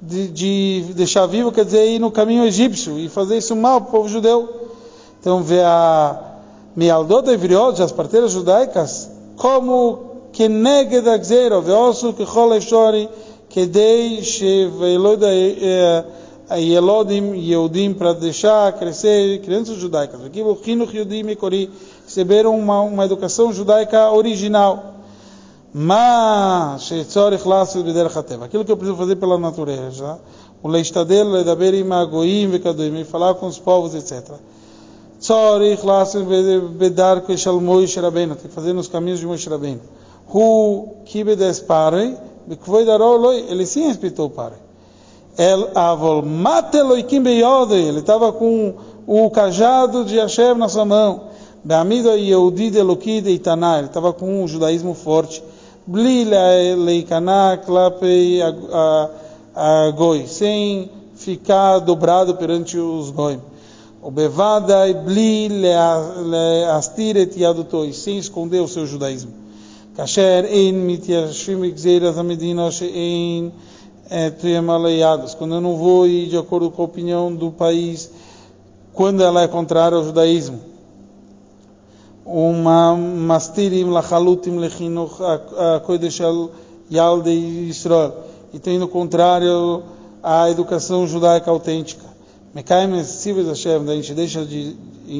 de, de, deixar vivo, quer dizer, ir no caminho egípcio e fazer isso mal para o povo judeu. Então vê a Mialdot Evriot, as parteiras judaicas, como que nega da gzeira, veosu que chole shori, que dei sheveloda Yelodim, eh, eh, eudim para deixar crescer crianças judaicas. Aqui o Hinuch Yehudim e Kori receberam uma, uma educação judaica original. Mas, aquilo que eu preciso fazer pela natureza, o leistadel, ledaber im agoim vekadoim, falar com os povos, etc. Tzorich lasu bedar que shalmoish rabbeinu, tem que fazer nos caminhos de Moshe Rabbeinu. Hu kibedes parei, ele sim respeitou o pai. El avol mateloikim beyode, ele estava com o cajado de Hashem na sua mão. Be'amido Yehudi de Eloki de Itaná, ele estava com um judaísmo forte. Leikaná klapei a goi, sem ficar dobrado perante os goi. O bevada bli leastir et yadutoi, sem esconder o seu judaísmo. Kasher ein mityashvim gzeiras amedina she'ein triamaleados. Quando eu não vou ir de acordo com a opinião do país, quando ela é contrária ao judaísmo Uma mastirim lachalutim lechinuch kodesh yalde Israel. E tem no contrário à educação judaica autêntica. Mekaim Tzivos Hashem, a gente deixa de,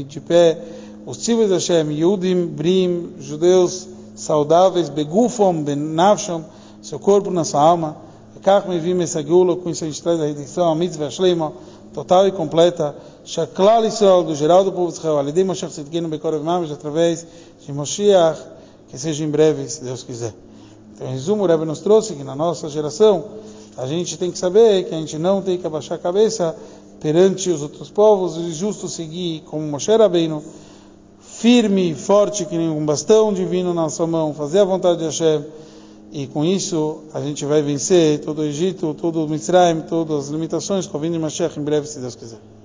de pé os Tzivos Hashem, Yudim, Brim, judeus saudáveis, Begufom, Benavshom, seu corpo na sua alma. וכך מביאים essa gula, com isso a gente traz a redenção, a mitzvah shlema, total e completa, Shaklal Israel, do geral do povo de Israel, Alidim Moshe Tzidkenu Bekorev Mamish, através de Moshiach, que seja em breve, se Deus quiser. Então, em resumo, o Rebbe nos trouxe que na nossa geração, a gente tem que saber que a gente não tem que abaixar a cabeça perante os outros povos, e justo seguir como Moshe Rabbeinu, firme e forte que nem um bastão divino na sua mão, fazer a vontade de Hashem, e com isso a gente vai vencer todo o Egito, todo o Mitzrayim, todas as limitações com o Vini Mashiach em breve, se Deus quiser.